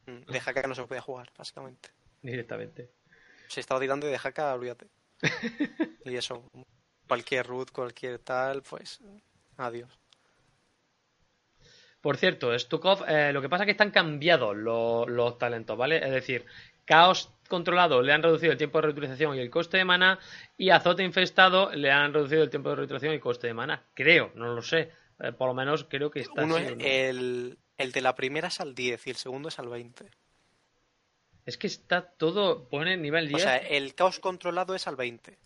Mm, De Haka no se podía jugar, básicamente. directamente. Si estaba tirando de Haka, olvídate. (laughs) y eso, cualquier root, cualquier tal, pues adiós. Por cierto, Stukov, eh, lo que pasa es que están cambiados los, los talentos, ¿vale? Es decir, Caos controlado le han reducido el tiempo de reutilización y el coste de mana, y Azote infestado le han reducido el tiempo de reutilización y el coste de mana. Creo, no lo sé. Eh, por lo menos creo que está Uno así, es ¿no? el, el de la primera es al 10 y el segundo es al 20. Es que está todo, pone nivel 10. O sea, el caos controlado es al 20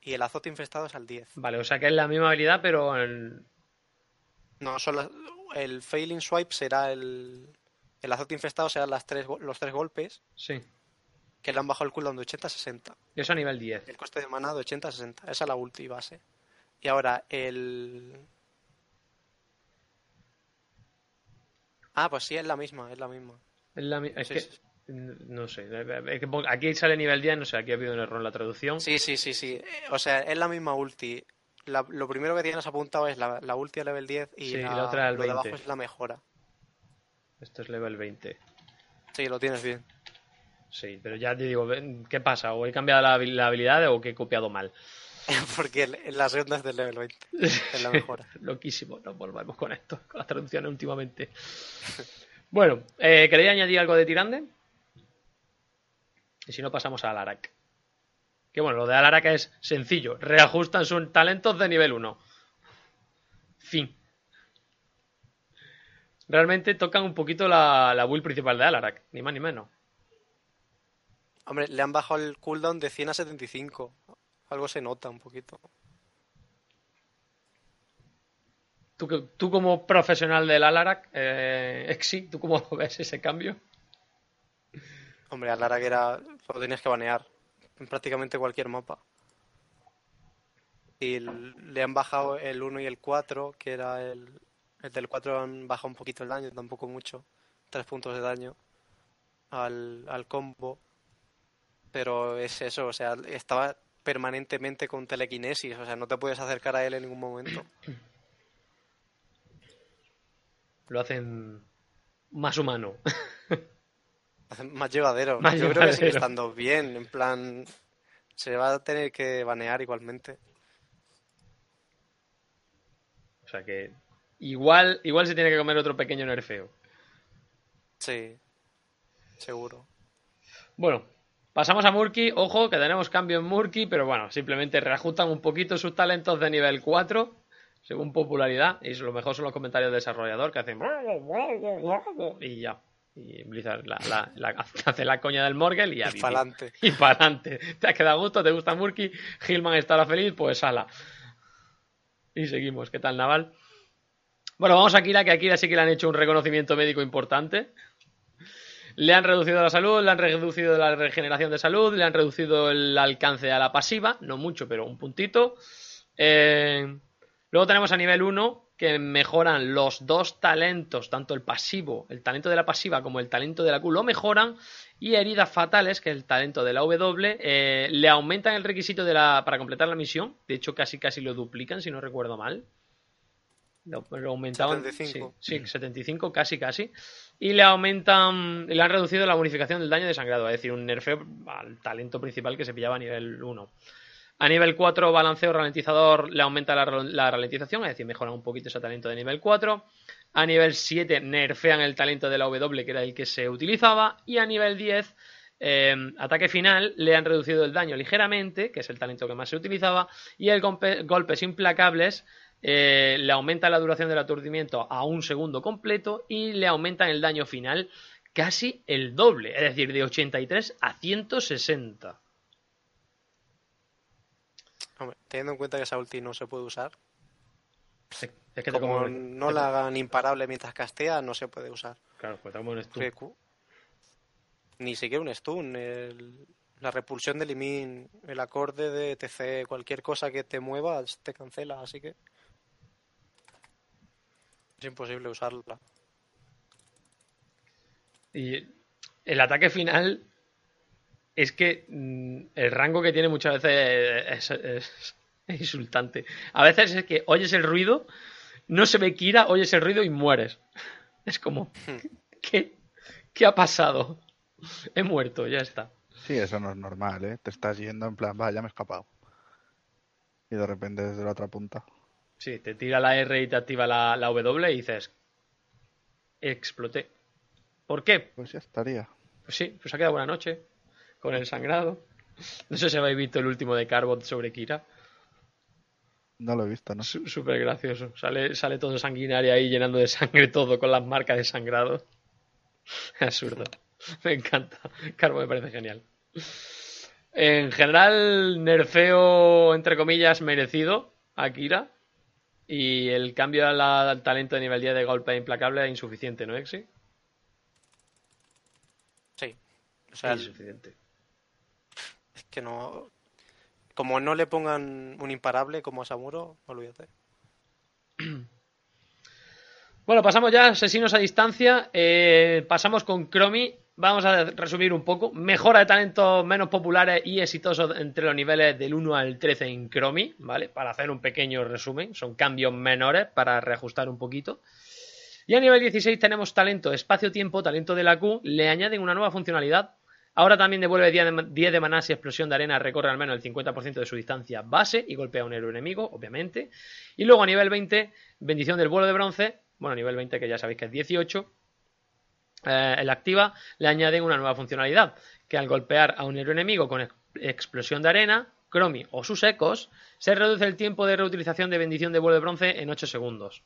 y el azote infestado es al 10. Vale, o sea que es la misma habilidad, pero en... No, son las- el failing swipe será el, el azote infestado serán las tres, los tres golpes Sí. que le han bajado el cooldown de 80 a 60. Eso a nivel 10. El coste de mana de 80 a 60. Esa es la ulti base. Y ahora el... Ah, pues sí, es la misma, es la misma. Es, la mi- es Sí, que... sí. No sé. es que pon- Aquí sale nivel 10, no sé, aquí ha habido un error en la traducción. Sí, sí, sí, sí. Eh, O sea, es la misma ulti. La- lo primero que tienes apuntado es la, la ulti a level 10 y, Sí, y la, la otra al lo de abajo 20. es la mejora. Esto es level 20. Sí, lo tienes bien. Sí, pero ya te digo, ¿qué pasa? ¿O he cambiado la, la habilidad o que he copiado mal? (laughs) Porque la segunda es del level 20. Es la mejora. (laughs) Loquísimo, no volvemos con esto, con las traducciones últimamente. Bueno, eh, ¿queréis añadir algo de Tirande? Y si no, pasamos a Alarak. Que bueno, lo de Alarak es sencillo. Reajustan sus talentos de nivel 1. Fin. Realmente tocan un poquito la, la build principal de Alarak, ni más ni menos. Hombre, le han bajado el cooldown de 100 a 75. Algo se nota un poquito. Tú, tú como profesional del Alarak, eh, Exi, ¿tú cómo ves ese cambio? Hombre, a Lara que era. Lo tenías que banear. En prácticamente cualquier mapa. Y le han bajado el 1 y el 4, que era el. El del 4 han bajado un poquito el daño, tampoco mucho. 3 puntos de daño al, al combo. Pero es eso, o sea, estaba permanentemente con telequinesis, o sea, no te puedes acercar a él en ningún momento. (clears throat) Lo hacen más humano. (laughs) Más llevadero. Más Yo creo que sigue estando bien, en plan. Se va a tener que banear igualmente. O sea que igual, igual se tiene que comer otro pequeño nerfeo. Sí, seguro. Bueno, pasamos a Murky. Ojo, que tenemos cambio en Murky, pero bueno, simplemente reajustan un poquito sus talentos de nivel 4, según popularidad. Y lo mejor son los comentarios del desarrollador que hacen. Y ya. Y Blizzard la, la- la- (laughs) hace la coña del Morgel y ya. Y pa'lante. (laughs) Y para adelante. ¿Te ha quedado a gusto? ¿Te gusta Murky? Hillman estará feliz, pues ala. Y seguimos. ¿Qué tal, Naval? Bueno, vamos a Kira, que a Kira sí que le han hecho un reconocimiento médico importante. Le han reducido la salud, le han reducido la regeneración de salud, le han reducido el alcance a la pasiva, no mucho, pero un puntito. Eh, luego tenemos a nivel 1 que mejoran los dos talentos, tanto el pasivo, el talento de la pasiva como el talento de la Q, lo mejoran. Y heridas fatales, que es el talento de la W, eh, le aumentan el requisito de la, para completar la misión. De hecho, casi casi lo duplican, si no recuerdo mal. Lo, lo aumentaban. 75. Sí, sí, 75, casi casi. Y le aumentan, le han reducido la bonificación del daño de sangrado, es decir, un nerfeo al talento principal que se pillaba a nivel 1. A nivel 4, balanceo ralentizador le aumenta la, la ralentización, es decir, mejora un poquito ese talento de nivel 4. A nivel 7, nerfean el talento de la W, que era el que se utilizaba. Y a nivel 10, eh, ataque final le han reducido el daño ligeramente, que es el talento que más se utilizaba, y el golpe- golpes implacables eh, le aumentan la duración del aturdimiento a un segundo completo y le aumentan el daño final casi el doble, es decir, de 83 a 160. Hombre, teniendo en cuenta que esa ulti no se puede usar, Es es que como como, no la hagan imparable mientras castea, no se puede usar. Claro, pues un stun. Ni siquiera un stun. el- La repulsión del Limin, el acorde de TC, cualquier cosa que te mueva te cancela, así que es imposible usarla. Y el ataque final es que mm, el rango que tiene muchas veces es, es- es insultante. A veces es que oyes el ruido, no se ve Kira, oyes el ruido y mueres. Es como, ¿qué, qué ha pasado? He muerto, ya está. Sí, eso no es normal, ¿eh? Te estás yendo en plan, va, ya me he escapado. Y de repente desde la otra punta. Sí, te tira la R y te activa la, la W y dices, exploté. ¿Por qué? Pues ya estaría. Pues sí, pues ha quedado buena noche con el sangrado. No sé si habéis visto el último de Carbot sobre Kira. No lo he visto, ¿no? Súper gracioso. Sale, sale todo sanguinario ahí llenando de sangre todo con las marcas de sangrado. (laughs) Absurdo. Me encanta. Carbo me parece genial. En general, nerfeo, entre comillas, merecido a Kira. Y el cambio al, al talento de nivel 10 de golpe implacable es insuficiente, ¿no, Exi? Sí. O sea, el- insuficiente. es que no. Como no le pongan un imparable como a Samuro, olvídate. Bueno, pasamos ya a asesinos a distancia. Eh, pasamos con Cromi. Vamos a resumir un poco. Mejora de talentos menos populares y exitosos entre los niveles del 1 al 13 en Cromi, ¿vale? Para hacer un pequeño resumen. Son cambios menores para reajustar un poquito. Y a nivel 16 tenemos talento espacio-tiempo, talento de la Q. Le añaden una nueva funcionalidad. Ahora también devuelve 10 de, 10 de maná si explosión de arena recorre al menos el 50% de su distancia base y golpea a un héroe enemigo, obviamente. Y luego a nivel 20, bendición del vuelo de bronce. Bueno, a nivel 20 que ya sabéis que es 18. Eh, el activa le añaden una nueva funcionalidad, que al golpear a un héroe enemigo con ex- explosión de arena, Cromi o sus ecos, se reduce el tiempo de reutilización de bendición de vuelo de bronce en 8 segundos.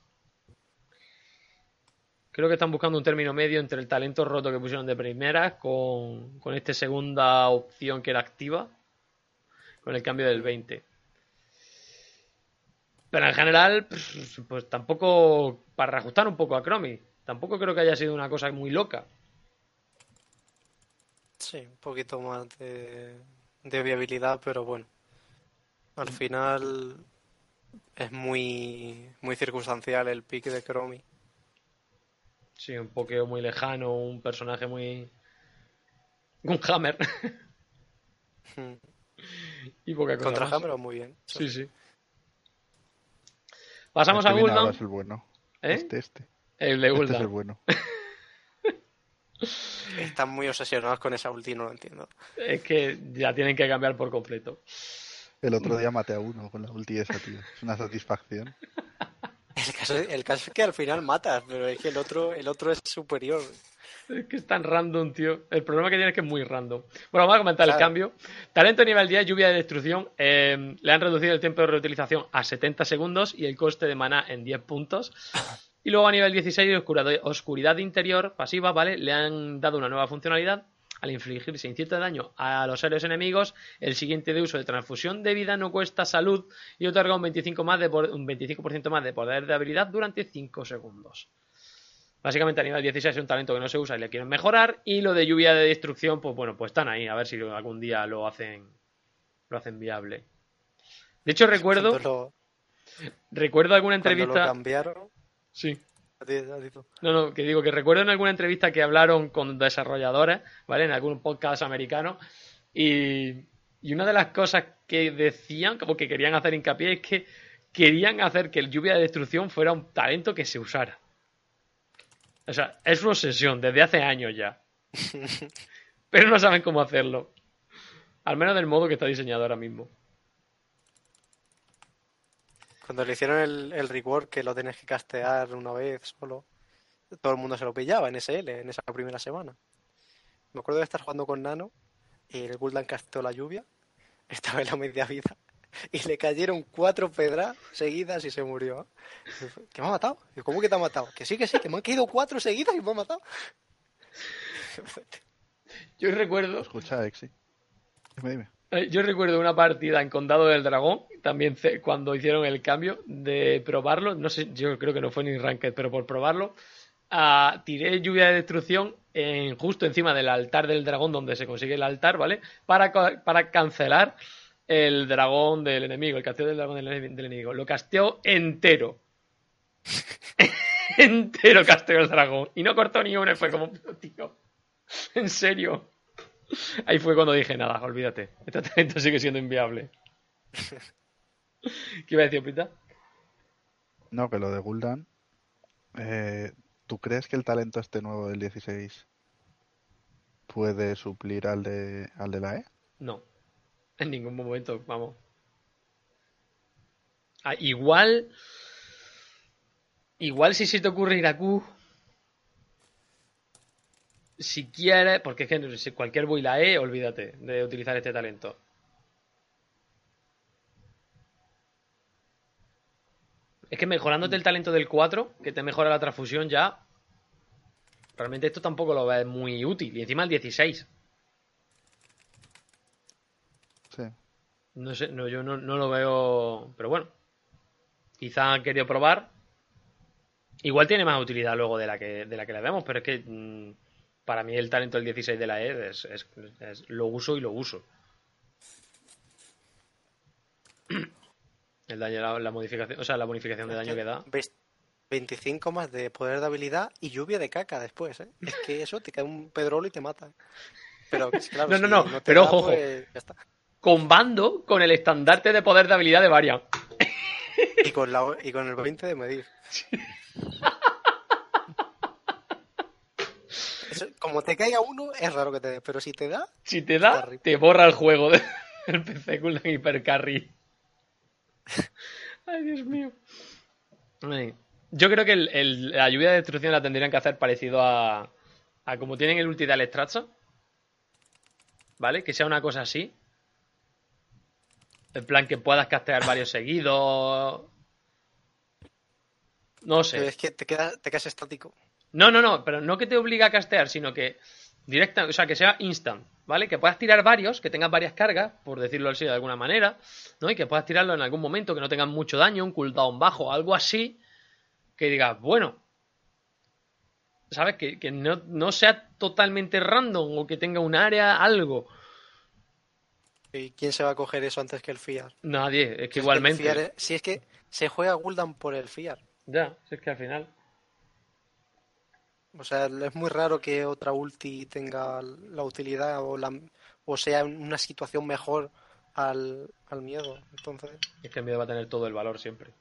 Creo que están buscando un término medio entre el talento roto que pusieron de primera con, con esta segunda opción que era activa, con el cambio del 20. Pero en general, pues, pues tampoco, para reajustar un poco a Cromi, tampoco creo que haya sido una cosa muy loca. Sí, un poquito más de, de viabilidad, pero bueno. Al final es muy, muy circunstancial el pick de Chromie. Sí, un pokeo muy lejano, un personaje muy... Un Hammer. y poca cosa Contra más. Hammer muy bien. Sí, sí. Pasamos Este a ahora Gul'dan. es el bueno. ¿Eh? Este, este. El de Este es Gul'dan. el bueno. (laughs) Están muy obsesionados con esa ulti, no lo entiendo. Es que ya tienen que cambiar por completo. El otro día maté a uno con la ulti esa, tío. Es una satisfacción. (laughs) El caso, el caso es que al final matas, pero es que el otro, el otro es superior. Es que es tan random, tío. El problema que tiene es que es muy random. Bueno, vamos a comentar el cambio. Talento nivel 10, lluvia de destrucción. Eh, le han reducido el tiempo de reutilización a 70 segundos y el coste de maná en 10 puntos. Y luego a nivel 16, oscuridad, oscuridad interior pasiva, ¿vale? Le han dado una nueva funcionalidad. Al infligirse incierto daño a los héroes enemigos, el siguiente de uso de transfusión de vida no cuesta salud y otorga un 25%, más de, un 25 más de poder de habilidad durante 5 segundos. Básicamente a nivel 16 es un talento que no se usa y le quieren mejorar. Y lo de lluvia de destrucción, pues bueno, pues están ahí. A ver si algún día lo hacen, lo hacen viable. De hecho, recuerdo, lo, recuerdo alguna cuando lo entrevista. cambiaron. Sí. a ti- a ti tú. No, no, que digo que recuerdo en alguna entrevista que hablaron con desarrolladores, ¿vale? En algún podcast americano. Y, y una de las cosas que decían, como que querían hacer hincapié, es que querían hacer que el lluvia de destrucción fuera un talento que se usara. O sea, es su obsesión desde hace años ya. (laughs) Pero no saben cómo hacerlo. Al menos del modo que está diseñado ahora mismo. Cuando le hicieron el, el rework que lo tenés que castear una vez solo, todo el mundo se lo pillaba en SL en esa primera semana. Me acuerdo de estar jugando con Nano y el Gul'dan casteó la lluvia. (laughs) Estaba en la media vida. Y le cayeron cuatro pedras seguidas y se murió. ¿Que me ha matado? ¿Cómo que te ha matado? Que sí, que sí, que me han caído cuatro seguidas y me ha matado. Yo recuerdo, Escucha, Exi. Dime, dime. Eh, yo recuerdo una partida en Condado del Dragón, también cuando hicieron el cambio de probarlo, no sé, yo creo que no fue ni ranked, pero por probarlo, tiré lluvia de destrucción en, justo encima del altar del dragón donde se consigue el altar, ¿vale? Para, para cancelar el dragón del enemigo, el casteo del dragón del, ene- del enemigo. Lo casteó entero. (laughs) entero casteó el dragón. Y no cortó ni una fue como, tío, en serio. (laughs) Ahí fue cuando dije, nada, olvídate. Este talento sigue siendo inviable. (laughs) ¿Qué iba a decir, Pita? No, que lo de Gul'dan. eh, ¿Tú crees que el talento este nuevo del 16 puede suplir al de, al de la E? No. En ningún momento, vamos. Ah, igual. Igual si se te ocurre ir a Q. Si quieres, porque es que si cualquier build la E, olvídate de utilizar este talento. Es que mejorándote el talento del 4, que te mejora la transfusión ya. Realmente esto tampoco lo ves muy útil. Y encima el 16. Sí. No sé, no, yo no, no lo veo. Pero bueno. Quizá han querido probar. Igual tiene más utilidad luego de la que, de la que le vemos, pero es que mm, para mí el talento del 16 de la E es, es- es- lo uso y lo uso. El daño, la, la modificación, o sea, la bonificación de daño que da. Ves 25 más de poder de habilidad y lluvia de caca después, ¿eh? Es que eso te cae un pedrolo y te matan. Pero es (laughs) claro, No, no, si no, pero da, ojo, pues, ya está. Combando con el estandarte de poder de habilidad de Varian. Y con, la, y con el 20 de medir. Eso, (laughs) como te caiga uno, es raro que te dé, pero si te da, Si te da, te borra el juego (laughs) del el PC con la hipercarry. (laughs) Ay, Dios mío. Ay. Yo creo que el- el- la lluvia de destrucción la tendrían que hacer parecido a, a como tienen el ulti de Alestraza. ¿Vale? Que sea una cosa así. En plan que puedas castear varios seguidos. No sé. pero es que te, queda, te quedas estático. No, no, no, pero no que te obliga a castear, sino que directa, o sea, que sea instant, ¿vale? Que puedas tirar varios, que tengas varias cargas, por decirlo así de alguna manera, ¿no? Y que puedas tirarlo en algún momento, que no tengan mucho daño, un cooldown bajo, algo así, que digas, bueno, ¿sabes? Que, que no, no sea totalmente random o que tenga un área, algo. ¿Y quién se va a coger eso antes que el FIAR? Nadie, es Si que es el igualmente. FIAR es- si es que se juega Gul'dan por el FIAR. Ya, si es que al final. O sea, es muy raro que otra ulti tenga la utilidad o, la, o sea una situación mejor al, al miedo. Entonces, Es que el miedo va a tener todo el valor siempre.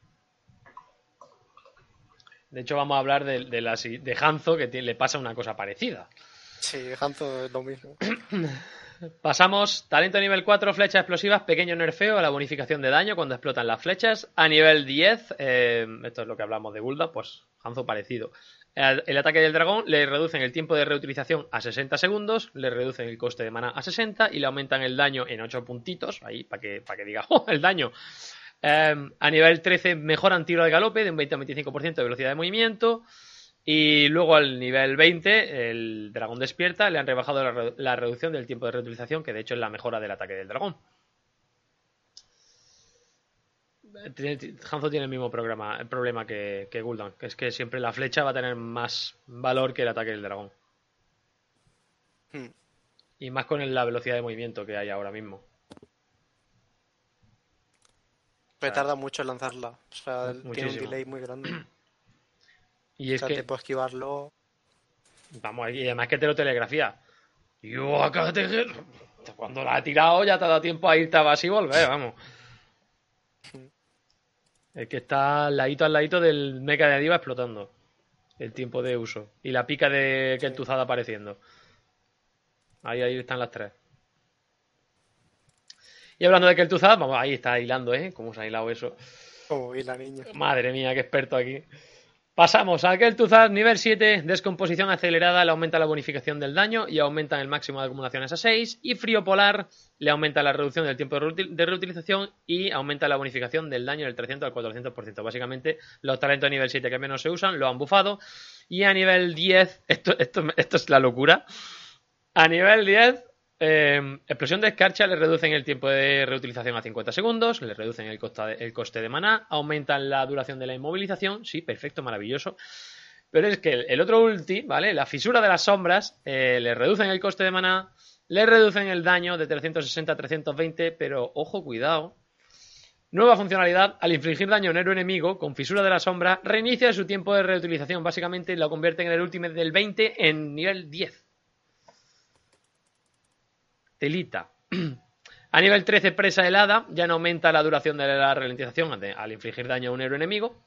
De hecho, vamos a hablar de, de, la si- de Hanzo, que tiene- le pasa una cosa parecida. sí, Hanzo es lo mismo. (clears throat) Pasamos, talento nivel 4, flechas explosivas, pequeño nerfeo a la bonificación de daño cuando explotan las flechas. A nivel 10, eh, esto es lo que hablamos de Gulda, pues Hanzo parecido. El, ataque del dragón le reducen el tiempo de reutilización a 60 segundos, le reducen el coste de mana a 60 y le aumentan el daño en 8 puntitos, ahí para que, para que diga, (laughs) ¡oh, el daño! Eh, a nivel 13 mejoran tiro de galope de un 20 a 25% de velocidad de movimiento. Y luego al nivel 20, el dragón despierta, le han rebajado la, re- la reducción del tiempo de reutilización, que de hecho es la mejora del ataque del dragón. Hanzo tiene el mismo programa, el problema que, que Gul'dan, que es que siempre la flecha va a tener más valor que el ataque del dragón. Hmm. Y más con el- la velocidad de movimiento que hay ahora mismo. Pero tarda mucho en lanzarla. O sea, tiene un Muchísimo. delay muy grande. (clears throat) Y O es sea, que, te puedo esquivarlo. vamos, y además que te lo telegrafía. Yo acá te... Cuando la ha tirado ya te ha dado tiempo a irte a base y volver, vamos. Es que está al ladito al ladito del mecha de Diva explotando. El tiempo de uso. Y la pica de Kel'Thuzad apareciendo. Ahí, ahí están las tres. Y hablando de Kel'Thuzad, vamos, ahí está hilando, ¿eh? ¿Cómo se ha hilado eso? Oh, y la niña. Madre mía, qué experto aquí. Pasamos a Kel'Thuzad, nivel 7, descomposición acelerada, le aumenta la bonificación del daño y aumenta el máximo de acumulaciones a 6. Y frío polar, le aumenta la reducción del tiempo de reutilización y aumenta la bonificación del daño del 300 al 400%. Básicamente, los talentos de nivel 7 que menos se usan lo han bufado. Y a nivel 10, esto, esto, esto es la locura. A nivel 10, eh, explosión de escarcha le reducen el tiempo de reutilización a 50 segundos, le reducen el, coste de maná, aumentan la duración de la inmovilización, sí, perfecto, maravilloso. Pero es que el, el otro ulti, ¿vale? La fisura de las sombras, eh, le reducen el coste de maná, le reducen el daño de 360 a 320, pero ojo, cuidado. Nueva funcionalidad, al infligir daño a un héroe enemigo con fisura de la sombra, reinicia su tiempo de reutilización. Básicamente lo convierte en el ultimate del 20 en nivel 10. Telita. (clears throat) A nivel 13, presa helada, ya no aumenta la duración de la ralentización al infligir daño a un héroe enemigo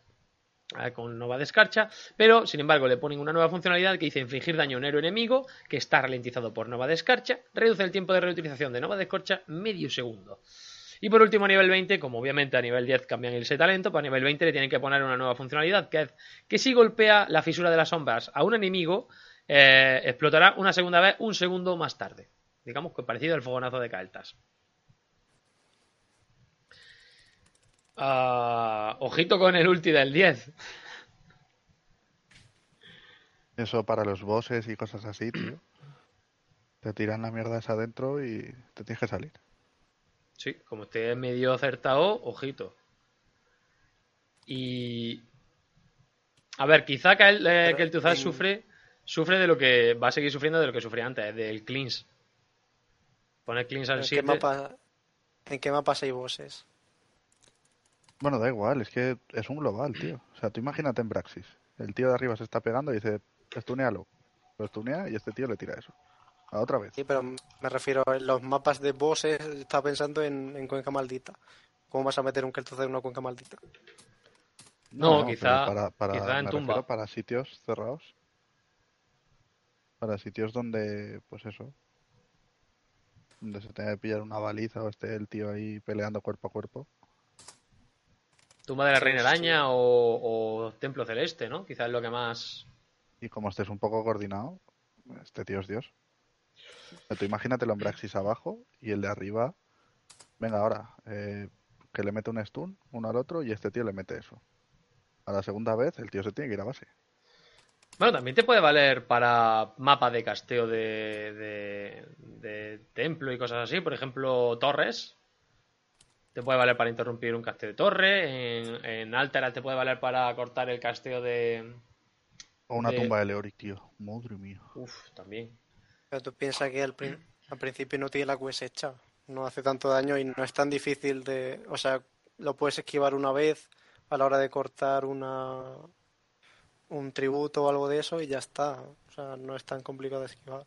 eh, con Nova de Escarcha, pero sin embargo le ponen una nueva funcionalidad que dice infligir daño a un héroe enemigo que está ralentizado por Nova de Escarcha, reduce el tiempo de reutilización de Nova de Escarcha medio segundo. Y por último, a nivel 20, como obviamente a nivel 10 cambian ese talento, para nivel 20 le tienen que poner una nueva funcionalidad, que es que si golpea la fisura de las sombras a un enemigo, eh, explotará una segunda vez un segundo más tarde. Digamos que parecido al fogonazo de Kael'thas. Ah, ojito con el ulti del 10. Eso para los bosses y cosas así, tío. Te tiran la mierda esa adentro y te tienes que salir. Sí, como esté medio acertado, ojito. Y. A ver, quizá que el, eh, que el Tuzad en- sufre, sufre de lo que va a seguir sufriendo de lo que sufría antes, del cleanse. ¿En qué 7. mapa, en qué mapas hay bosses? Bueno, da igual, es que es un global, tío. O sea, tú imagínate en Braxis. El tío de arriba se está pegando y dice, estunealo. Lo estunea y este tío le tira eso. A otra vez. Sí, pero me refiero a los mapas de bosses, estaba pensando en, en Cuenca Maldita. ¿Cómo vas a meter un Kel'Thuzad en una Cuenca Maldita? No, quizá- para, para, quizá en me tumba. refiero para sitios cerrados. Para sitios donde, pues eso. Donde se tenga que pillar una baliza o esté el tío ahí peleando cuerpo a cuerpo. Tumba de la Reina sí. Araña o, o Templo Celeste, ¿no? Quizás es lo que más. Y como estés un poco coordinado, este tío es Dios. Tú imagínatelo en Braxis abajo y el de arriba. Venga, ahora, eh, que le mete un stun uno al otro y este tío le mete eso. A la segunda vez el tío se tiene que ir a base. Bueno, también te puede valer para mapas de casteo de, de, de templo y cosas así. Por ejemplo, torres. Te puede valer para interrumpir un casteo de torre. En, en Altera te puede valer para cortar el casteo de. O una de- tumba de Leoric, tío. Madre mía. Uf, también. Pero tú piensas que al, prin- al principio no tiene la QS hecha. No hace tanto daño y no es tan difícil de... O sea, lo puedes esquivar una vez a la hora de cortar una un tributo o algo de eso y ya está. O sea, no es tan complicado de esquivar.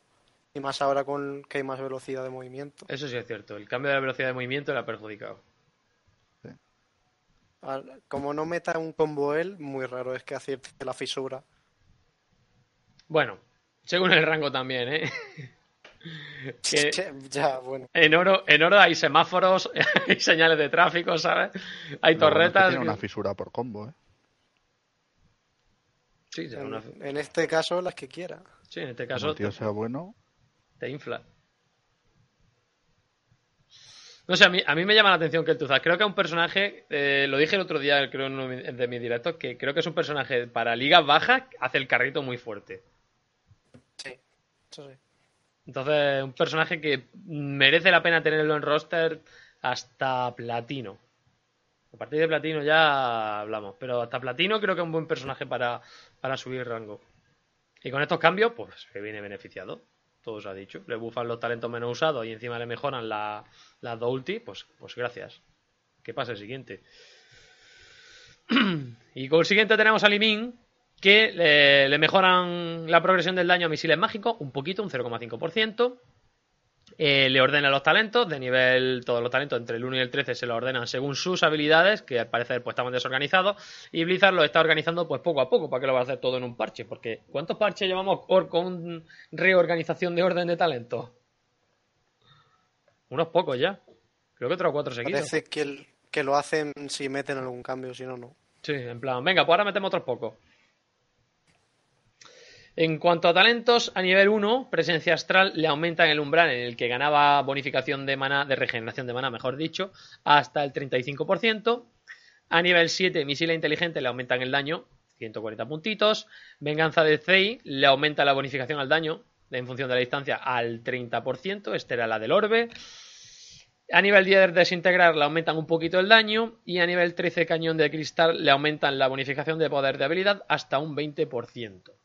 Y más ahora con que hay más velocidad de movimiento. Eso sí es cierto. El cambio de la velocidad de movimiento le ha perjudicado. Como no meta un combo él, muy raro es que acierte la fisura. Bueno, según el rango también, ¿eh? (laughs) Que- Ya, bueno. En oro, en oro hay semáforos, (laughs) hay señales de tráfico, ¿sabes? Hay es que torretas. tiene una fisura por combo, ¿eh? Sí, En, una- en este caso, las que quiera. sí, en este caso el tío te, sea bueno. te infla. No sé, a mí, a mí me llama la atención que el Tuzad. Creo que es un personaje, eh, lo dije el otro día, creo en uno de mis directos, que creo que es un personaje para ligas bajas, hace el carrito muy fuerte. Sí, eso sí. Entonces, un personaje que merece la pena tenerlo en roster hasta platino. A partir de platino ya hablamos, pero hasta platino creo que es un buen personaje para, para subir rango. Y con estos cambios, pues se viene beneficiado. Todo se ha dicho. Le bufan los talentos menos usados y encima le mejoran la- las dos ulti, pues, pues gracias. ¿Qué pasa el siguiente? (clears throat) y con el siguiente tenemos a Limin, que le, le mejoran la progresión del daño a misiles mágicos un poquito, un 0,5%. Eh, le ordena los talentos, de nivel, todos los talentos entre el 1 y el 13 se los ordenan según sus habilidades, que al parecer pues estaban desorganizados, y Blizzard lo está organizando pues poco a poco, para que lo va a hacer todo en un parche, porque ¿cuántos parches llevamos con reorganización de orden de talentos? Unos pocos ya. Creo que tres o cuatro seguidos. Parece que, el- que lo hacen si meten algún cambio, si no, no. Sí, en plan, venga, pues ahora metemos otros pocos. En cuanto a talentos, a nivel 1, presencia astral le aumentan el umbral en el que ganaba bonificación de maná, de regeneración de maná, mejor dicho, hasta el 35%. A nivel 7, misiles inteligente le aumentan el daño, 140 puntitos. Venganza de Zei le aumenta la bonificación al daño, en función de la distancia, al 30%. Esta era la del orbe. A nivel 10 desintegrar le aumentan un poquito el daño y a nivel 13 cañón de cristal le aumentan la bonificación de poder de habilidad hasta un 20%.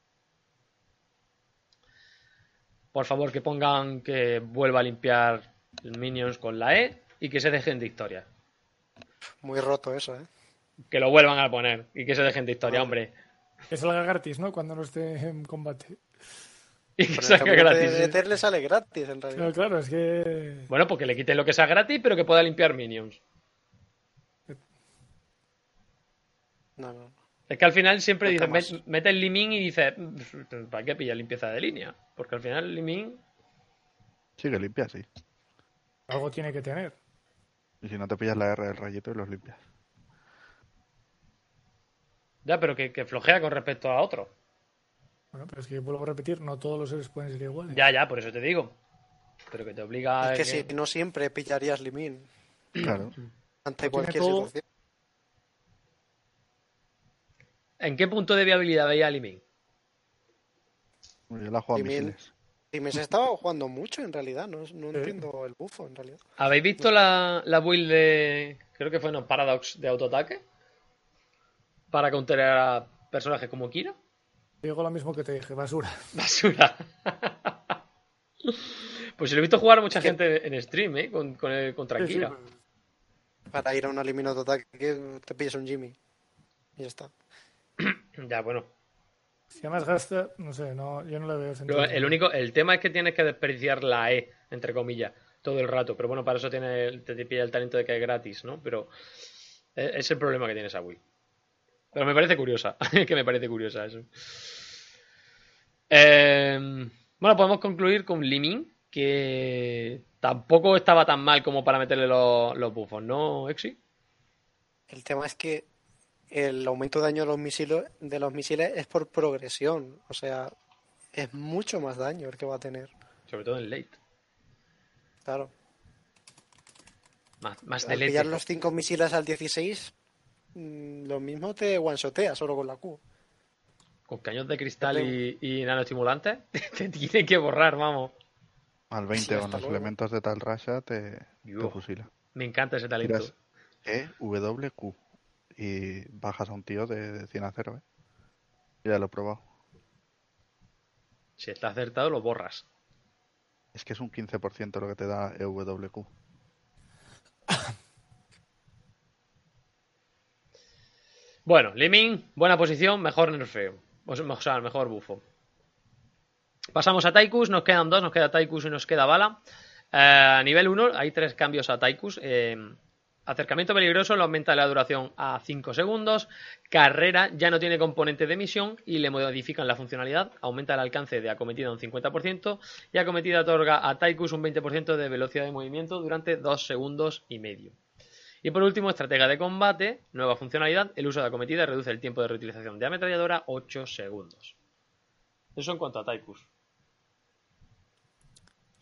Por favor que pongan que vuelva a limpiar minions con la E y que se dejen de historia. Muy roto eso, ¿eh? Que lo vuelvan a poner y que se dejen de historia, Vale. hombre. Que salga gratis, ¿no? Cuando no esté en combate. Y que salga gratis. de ETher le sale gratis, en realidad. Claro, claro, es que. Bueno, porque le quiten lo que sea gratis, pero que pueda limpiar minions. No, no. Es que al final siempre met- mete el limín y dices, ¿para qué pillar limpieza de línea? Porque al final el limín Sigue limpia, sí. Algo tiene que tener. Y si no te pillas la R del rayito y los limpias. Ya, pero que, que flojea con respecto a otro. Bueno, pero es que vuelvo a repetir, no todos los seres pueden ser iguales. Ya, ya, por eso te digo. Pero que te obliga a. Es que si no siempre pillarías Limin Claro. (clears throat) ante cualquier todo. situación. ¿En qué punto de viabilidad veía a Limín? Yo la juego a Y. Limin se estaba jugando mucho, en realidad. No, no entiendo el bufo, en realidad. ¿Habéis visto la, la build de. Creo que fue no, Paradox de autoataque? Para counterar a personajes como Kira. Digo lo mismo que te dije, basura. (laughs) Basura. pues se lo he visto jugar a mucha gente en stream, ¿eh? Con, con el, contra Sí, sí, Kira. pues, Para ir a un Limin autoataque te pillas un Jimmy. Y ya está. Ya, bueno. Si además gasta, no sé, no, yo no le veo sentido. Pero el único, el tema es que tienes que desperdiciar la E, entre comillas, todo el rato. Pero bueno, para eso tiene, el- te, te pilla el talento de que es gratis, ¿no? Pero es, es el problema que tiene esa Wii. Pero me parece curiosa, (laughs) que me parece curiosa eso. Eh, bueno, podemos concluir con Limin, que tampoco estaba tan mal como para meterle los, los buffos, ¿no, Exi? El tema es que el aumento de daño de los misiles, de los misiles es por progresión. O sea, es mucho más daño el que va a tener. Sobre todo en late. Claro. Más, más de Al late. pillar los 5 misiles al 16, mm, lo mismo te one-shotea solo con la Q. Con caños de cristal y, y nanoestimulantes, (laughs) te tiene que borrar, vamos. Al 20 Sí, con los luego. elementos de tal racha te, te fusila. Me encanta ese talento. Tiras E, W, Q. Y bajas a un tío de, de 100 a 0, ¿eh? Ya lo he probado. Si está acertado, lo borras. Es que es un 15% lo que te da EWQ. (coughs) Bueno, Limin, buena posición, mejor nerfeo. O sea, o sea, mejor bufo. Pasamos a Taikus, nos quedan dos, nos queda Taikus y nos queda Bala. Eh, a nivel 1 hay tres cambios a Taikus. Eh, acercamiento peligroso le aumenta la duración a 5 segundos. Carrera ya no tiene componente de misión y le modifican la funcionalidad. Aumenta el alcance de acometida un 50% y acometida otorga a Taikus un 20% de velocidad de movimiento durante 2 segundos y medio. Y por último, estratega de combate, nueva funcionalidad, el uso de acometida reduce el tiempo de reutilización de ametralladora 8 segundos. Eso en cuanto a Taikus.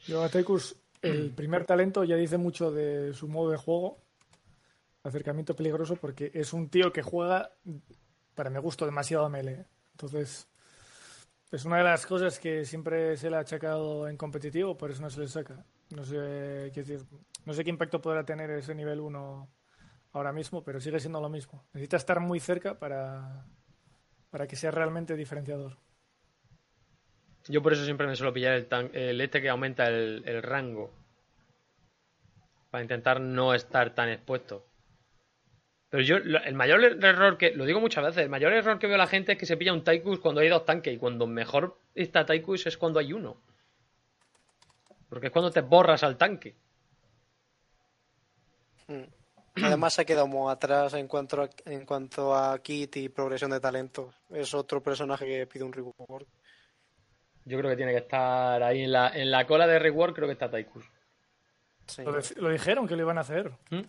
Yo a Taikus, el primer talento ya dice mucho de su modo de juego. Acercamiento peligroso porque es un tío que juega, para mi gusto, demasiado melee. Entonces, es una de las cosas que siempre se le ha achacado en competitivo, por eso no se le saca. No sé, decir, no sé qué impacto podrá tener ese nivel 1 ahora mismo, pero sigue siendo lo mismo. Necesita estar muy cerca para, para que sea realmente diferenciador. Yo por eso siempre me suelo pillar el, tan- el este que aumenta el rango. Para intentar no estar tan expuesto. Pero yo, el mayor error que, lo digo muchas veces, el mayor error que veo a la gente es que se pilla un Taikus cuando hay dos tanques y cuando mejor está Taikus es cuando hay uno. Porque es cuando te borras al tanque. Mm. Además se ha quedado muy atrás en cuanto a, en cuanto a kit y progresión de talento. Es otro personaje que pide un rework. Yo creo que tiene que estar ahí en la, en la cola de reward, creo que está Taikus. Sí. Lo, de- lo dijeron que lo iban a hacer. ¿Mm?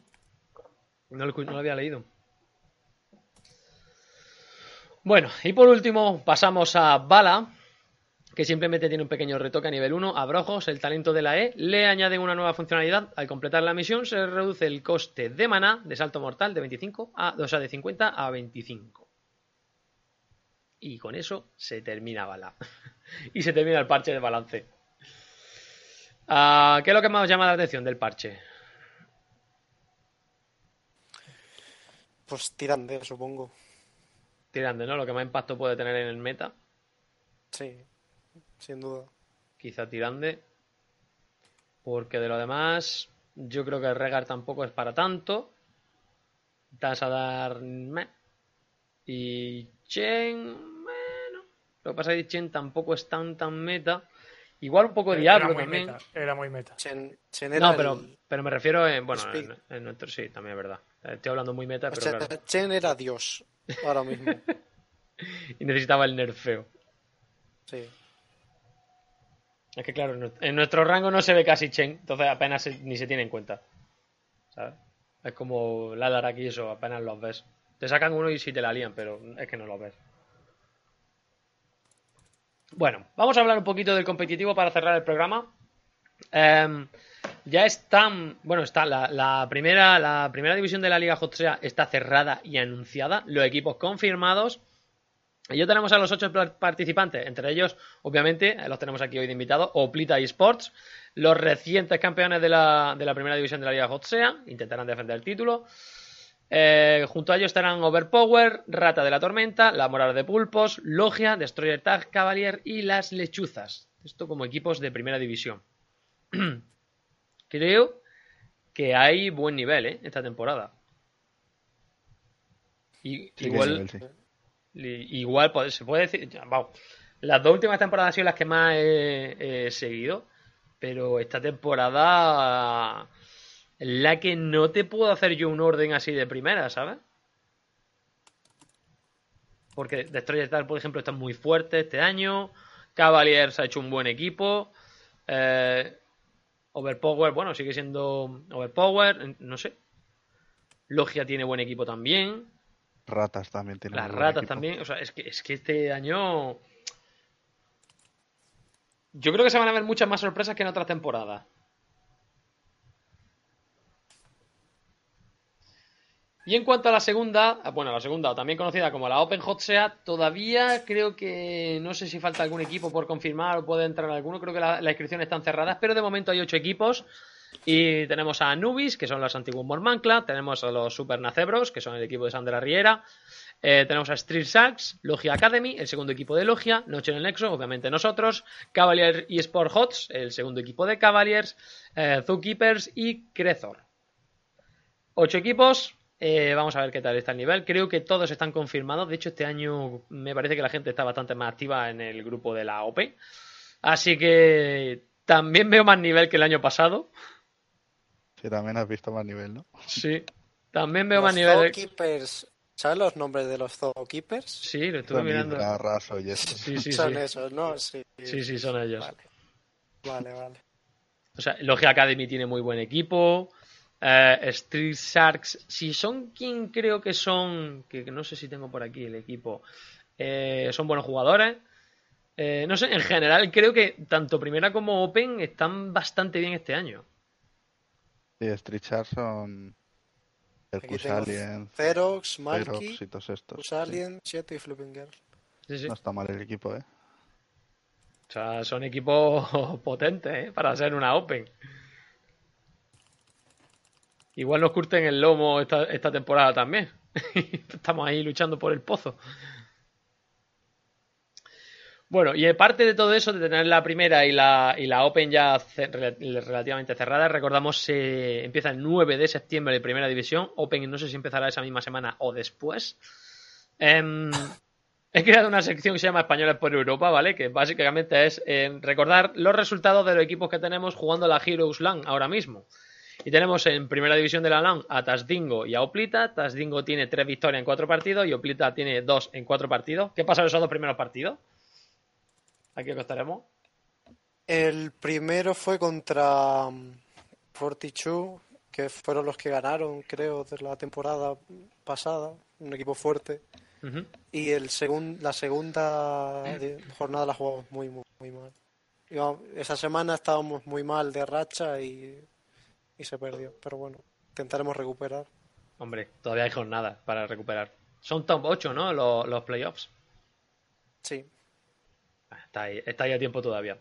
No lo, había leído. Bueno, y por último pasamos a Bala, que simplemente tiene un pequeño retoque a nivel 1. A Brojos, el talento de la E, le añaden una nueva funcionalidad. Al completar la misión se reduce el coste de maná de salto mortal de 25 a, o sea, de 50 a 25. Y con eso se termina Bala. (laughs) y se termina el parche de balance. Ah, ¿Qué es lo que más llama la atención del parche? Pues tirande, supongo. Tirande, ¿no? Lo que más impacto puede tener en el meta. Sí, sin duda. Quizá Tirande. Porque de lo demás, yo creo que el Regar tampoco es para tanto. Das a dar. meh. Y Chen. Bueno. Lo que pasa es que Chen tampoco es tan tan meta. Igual un poco Era Diablo muy también. meta, era muy meta. Chen, Chen era No, pero, el- pero me refiero en. Bueno, en, en nuestro. Sí, también es verdad. Estoy hablando muy meta, o pero sea, claro. Chen era Dios ahora mismo. (laughs) Y necesitaba el nerfeo. Sí. Es que claro, en nuestro- rango no se ve casi Chen, entonces apenas se- ni se tiene en cuenta. ¿Sabes? Es como Ladar aquí, eso, apenas los ves. Te sacan uno y sí te la lían, pero es que no los ves. Bueno, vamos a hablar un poquito del competitivo para cerrar el programa. Em, ya están, bueno, está la, primera, la primera división de la Liga Hotsea está cerrada y anunciada. Los equipos confirmados. Y ya tenemos a los ocho participantes, entre ellos, obviamente, los tenemos aquí hoy de invitados, Oplita eSports, los recientes campeones de la, de la primera división de la Liga Hotsea, intentarán defender el título. Eh, junto a ellos estarán Overpower, Rata de la Tormenta, La Moral de Pulpos, Logia, Destroyer Tag, Cavalier y Las Lechuzas. Esto como equipos de primera división. (clears throat) Creo que hay buen nivel ¿eh? esta temporada. Y, Sí, igual, sí. Igual pues, se puede decir. ya, vamos, las dos últimas temporadas han sido las que más he, he seguido. Pero esta temporada. la que no te puedo hacer yo un orden así de primera, ¿sabes? Porque Destroyer Star, por ejemplo, está muy fuerte este año. Cavaliers ha hecho un buen equipo. Eh, Overpower, bueno, sigue siendo Overpower. No sé. Logia tiene buen equipo también. Ratas también tienen Las ratas equipo. también. O sea, es que, es que este año. Yo creo que se van a ver muchas más sorpresas que en otras temporadas. Y en cuanto a la segunda, ah, bueno, la segunda, o también conocida como la Open Hot Seat, todavía creo que no sé si falta algún equipo por confirmar o puede entrar alguno. Creo que la- las inscripciones están cerradas, pero de momento hay ocho equipos. Y tenemos a Anubis, que son los antiguos Mormancla. Tenemos a los Super Nacebros, que son el equipo de Sandra Riera. Eh, tenemos a Street Sharks, Logia Academy, el segundo equipo de Logia, Noche en el Nexo, obviamente nosotros, Cavalier y Sport Hots, el segundo equipo de Cavaliers, eh, Zookeepers y Crezor. Ocho equipos, eh, vamos a ver qué tal está el nivel. Creo que todos están confirmados. De hecho, este año me parece que la gente está bastante más activa en el grupo de la OP. Así que también veo más nivel que el año pasado. Sí, también has visto más nivel, ¿no? Sí. También veo Los más nivel. Zookeepers, ¿sabes los nombres de los Zookeepers? Sí, lo estuve Son mirando. Hydra, Raso y eso. Sí, sí, Son sí. esos, ¿no? Sí, Sí, sí, son ellos. Vale, vale. vale. O sea, Logia Academy tiene muy buen equipo. Eh, Street Sharks, si son quien creo que son, que no sé si tengo por aquí el equipo, eh, son buenos jugadores. Eh, no sé, en general creo que tanto Primera como Open están bastante bien este año. Sí, Street Sharks son Aquí Hercus tengo Alien, Xerox, Ferox Malky, y todos estos. Us Alien, Cheto y Flipping Girl. Sí, sí. No está mal el equipo, ¿eh? O sea, son equipos (laughs) potentes ¿eh? para ser una Open. Igual nos curten el lomo esta, temporada también. (laughs) Estamos ahí luchando por el pozo. Bueno, y aparte de todo eso, de tener la primera y la, y la Open ya relativamente cerradas, recordamos se empieza el 9 de septiembre de Primera División. Open no sé si empezará esa misma semana o después. Em, he creado una sección que se llama Españoles por Europa, ¿vale? Que básicamente es eh, recordar los resultados de los equipos que tenemos jugando la Heroes LAN ahora mismo. Y tenemos en primera división de la LAN a Tasdingo y a Oplita. Tasdingo tiene tres victorias en cuatro partidos y Oplita tiene dos en cuatro partidos. ¿Qué pasa en esos dos primeros partidos? Aquí acostaremos. El primero fue contra mm, Fortitude, que fueron los que ganaron, creo, de la temporada pasada. Un equipo fuerte. Y el segun, la segunda jornada la jugamos muy, muy, muy mal. Esa semana estábamos muy mal de racha y, y se perdió. Pero bueno, intentaremos recuperar. Hombre, todavía hay jornadas para recuperar. Son top 8, ¿no? Los, los playoffs. Sí, Ah, Está ahí, está ahí a tiempo todavía.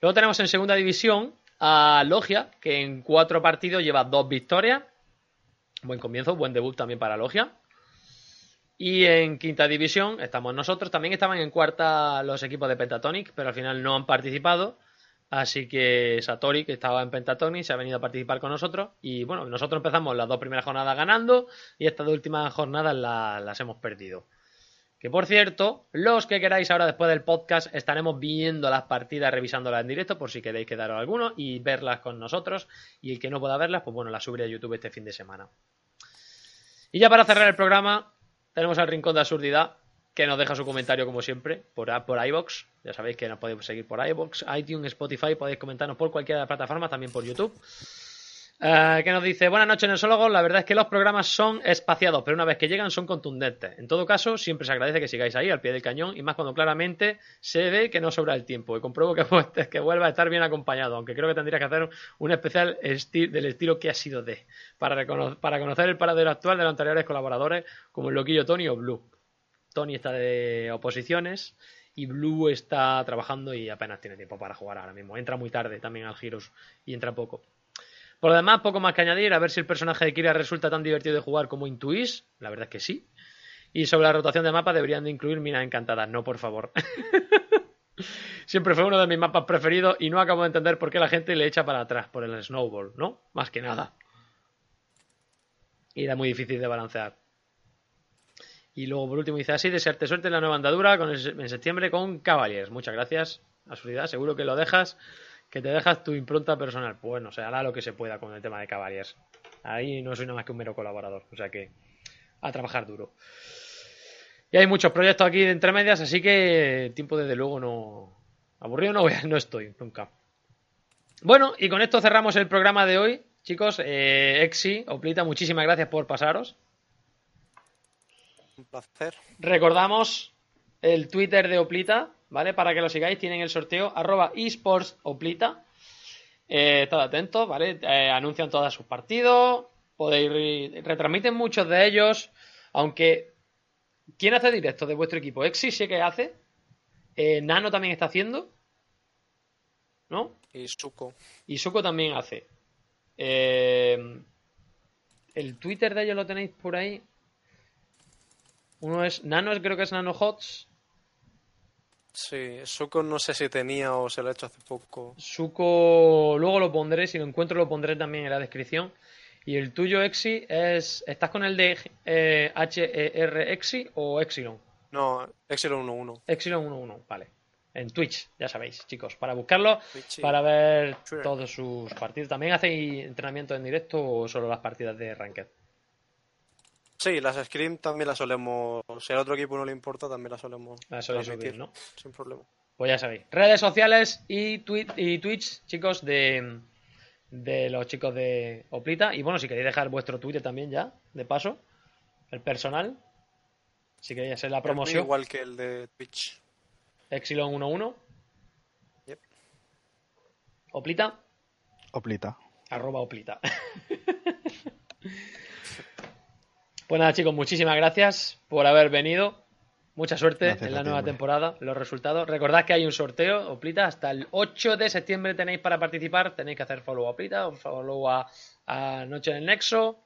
Luego tenemos en segunda división a Logia, que en cuatro partidos lleva dos victorias. Buen comienzo, buen debut también para Logia. Y en quinta división estamos nosotros. También estaban en cuarta los equipos de Pentatonic, pero al final no han participado. Así que Satori, que estaba en Pentatonic, se ha venido a participar con nosotros. Y bueno, nosotros empezamos las dos primeras jornadas ganando y estas dos últimas jornadas la- las hemos perdido. Que por cierto, los que queráis ahora después del podcast estaremos viendo las partidas, revisándolas en directo por si queréis quedaros alguno y verlas con nosotros. Y el que no pueda verlas, pues bueno, las subiré a YouTube este fin de semana. Y ya para cerrar el programa, tenemos al Rincón de Absurdidad, que nos deja su comentario como siempre por, por iBox. Ya sabéis que nos podéis seguir por iBox, iTunes, Spotify, podéis comentarnos por cualquiera de las plataformas, también por YouTube. Eh, que nos dice, buenas noches, Nesólogos. La verdad es que los programas son espaciados, pero una vez que llegan son contundentes. En todo caso, siempre se agradece que sigáis ahí al pie del cañón y más cuando claramente se ve que no sobra el tiempo. Y compruebo que, (laughs) que vuelva a estar bien acompañado, aunque creo que tendrías que hacer un especial del estilo que ha sido de, para, para conocer el paradero actual de los anteriores colaboradores como el loquillo Tony o Blue. Tony está de oposiciones y Blue está trabajando y apenas tiene tiempo para jugar ahora mismo. Entra muy tarde también al Heroes y entra poco. Por lo demás, poco más que añadir, a ver si el personaje de Kira resulta tan divertido de jugar como intuís. La verdad es que sí. Y sobre la rotación de mapas deberían de incluir minas encantadas. No, por favor. (laughs) Siempre fue uno de mis mapas preferidos y no acabo de entender por qué la gente le echa para atrás por el snowball, ¿no? Más que nada. Y era muy difícil de balancear. Y luego, por último, dice así, desearte suerte en la nueva andadura en septiembre con Cavaliers. Muchas gracias, Absurdidad. Seguro que lo dejas, que te dejas tu impronta personal. Pues Bueno, se hará lo que se pueda con el tema de Cavaliers. Ahí no soy nada más que un mero colaborador. O sea que a trabajar duro. Y hay muchos proyectos aquí de entre medias, así que tiempo desde luego no... Aburrido no, no estoy, nunca. Bueno, y con esto cerramos el programa de hoy. Chicos, eh, Exi, Oplita, muchísimas gracias por pasaros. Un placer. Recordamos el Twitter de Oplita, ¿vale? Para que lo sigáis, tienen el sorteo arroba esportsoplita. Eh, estad atentos, ¿vale? Eh, anuncian todos sus partidos, podéis re- retransmiten muchos de ellos, aunque ¿quién hace directo de vuestro equipo? Exi sí que hace, Eh, Nano también está haciendo, ¿no? Y Suco. Y Suco también hace. Eh, el Twitter de ellos lo tenéis por ahí. Uno es Nano, creo que es Nano Hots. Sí, Suco no sé si tenía o se lo ha hecho hace poco. Suco, luego lo pondré, si lo encuentro lo pondré también en la descripción. Y el tuyo, Exi, es. ¿Estás con el de eh, HER Exi o Exilon? No, Exilon 1-1. Exilon 11, vale. En Twitch, ya sabéis, chicos, para buscarlo, Twitch, para ver Twitter. todos sus partidos. ¿También hacéis entrenamiento en directo o solo las partidas de Ranked? Sí, las scrim también las solemos. Si al otro equipo no le importa, también las solemos. Las transmitir, subir, ¿no? Sin problema. Pues ya sabéis. Redes sociales y, twi- y Twitch, chicos, de, de los chicos de Oplita. Y bueno, si queréis dejar vuestro Twitter también ya, de paso, el personal. Si queréis hacer la promoción, Igual que el de Twitch. Exilon11. Yep. Oplita, Oplita. arroba Oplita. (laughs) pues nada, chicos, muchísimas gracias por haber venido. Mucha suerte Gracias en la ti, nueva hombre. temporada, los resultados. Recordad que hay un sorteo, Oplita, hasta el 8 de septiembre tenéis para participar. Tenéis que hacer follow a Oplita, follow a, a Noche en el Nexo.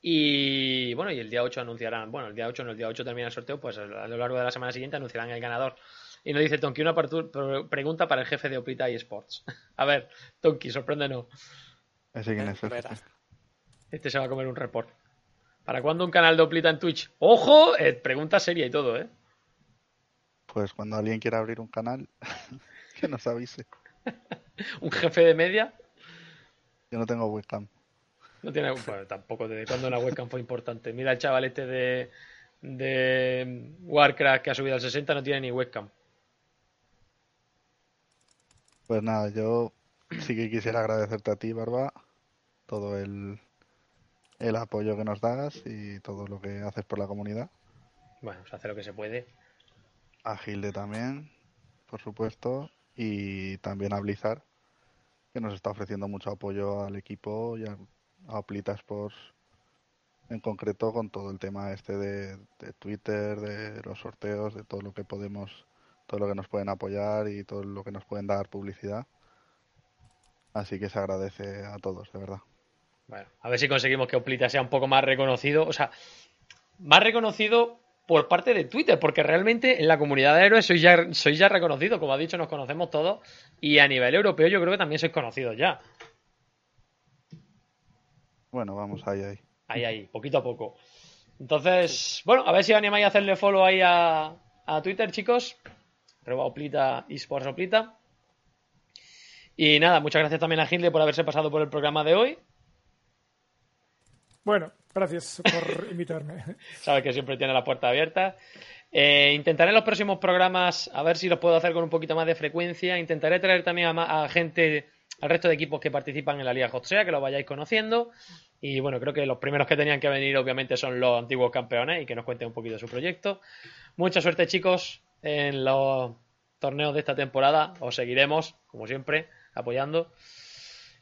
Y bueno, y el día 8 anunciarán, bueno, el día 8 no, el día 8 termina el sorteo, pues a lo largo de la semana siguiente anunciarán el ganador. Y nos dice Tonki una pregunta para el jefe de Oplita y Sports. (laughs) A ver, Tonki, sorpréndenos. Ese quién es el jefe. Este se va a comer un report. ¿Para cuándo un canal de Oplita en Twitch? ¡Ojo! Eh, pregunta seria y todo, ¿eh? Pues cuando alguien quiera abrir un canal, (laughs) que nos avise. (laughs) Un jefe de media. Yo no tengo webcam. No tiene. Bueno, tampoco desde cuando una webcam fue importante. Mira el chaval este de. de Warcraft que ha subido al 60, no tiene ni webcam. Pues nada, yo sí que quisiera agradecerte a ti, Barba, todo el, el apoyo que nos das y todo lo que haces por la comunidad. Bueno, se hace lo que se puede. A Gilde también, por supuesto, y también a Blizzard, que nos está ofreciendo mucho apoyo al equipo y a, a Sports en concreto con todo el tema este de, de Twitter, de los sorteos, de todo lo que podemos, todo lo que nos pueden apoyar y todo lo que nos pueden dar publicidad. Así que se agradece a todos, de verdad. Bueno, a ver si conseguimos que Oplita sea un poco más reconocido, o sea, más reconocido por parte de Twitter, porque realmente en la comunidad de héroes sois ya, sois ya reconocidos, como ha dicho, nos conocemos todos, y a nivel europeo yo creo que también sois conocidos ya. Bueno, vamos ahí, ahí. Ahí, ahí, poquito a poco. Entonces, bueno, a ver si os animáis a hacerle follow ahí a, a Twitter, chicos. Prueba Oplita, eSports Oplita. Y nada, muchas gracias también a Gilde por haberse pasado por el programa de hoy. Bueno, gracias por (laughs) invitarme. Sabes que siempre tiene la puerta abierta. Eh, intentaré en los próximos programas a ver si los puedo hacer con un poquito más de frecuencia. Intentaré traer también a, a gente, al resto de equipos que participan en la Liga Hotsea, que lo vayáis conociendo. Y bueno, creo que los primeros que tenían que venir, obviamente, son los antiguos campeones y que nos cuenten un poquito de su proyecto. Mucha suerte, chicos, en los torneos de esta temporada. Os seguiremos, como siempre, apoyando.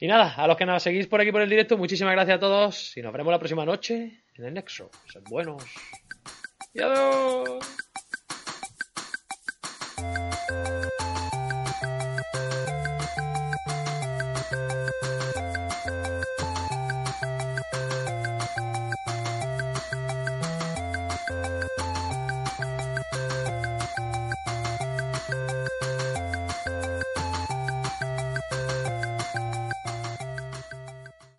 Y nada, a los que nos seguís por aquí por el directo, muchísimas gracias a todos y nos veremos la próxima noche en el Nexo. Sed buenos. Y adiós.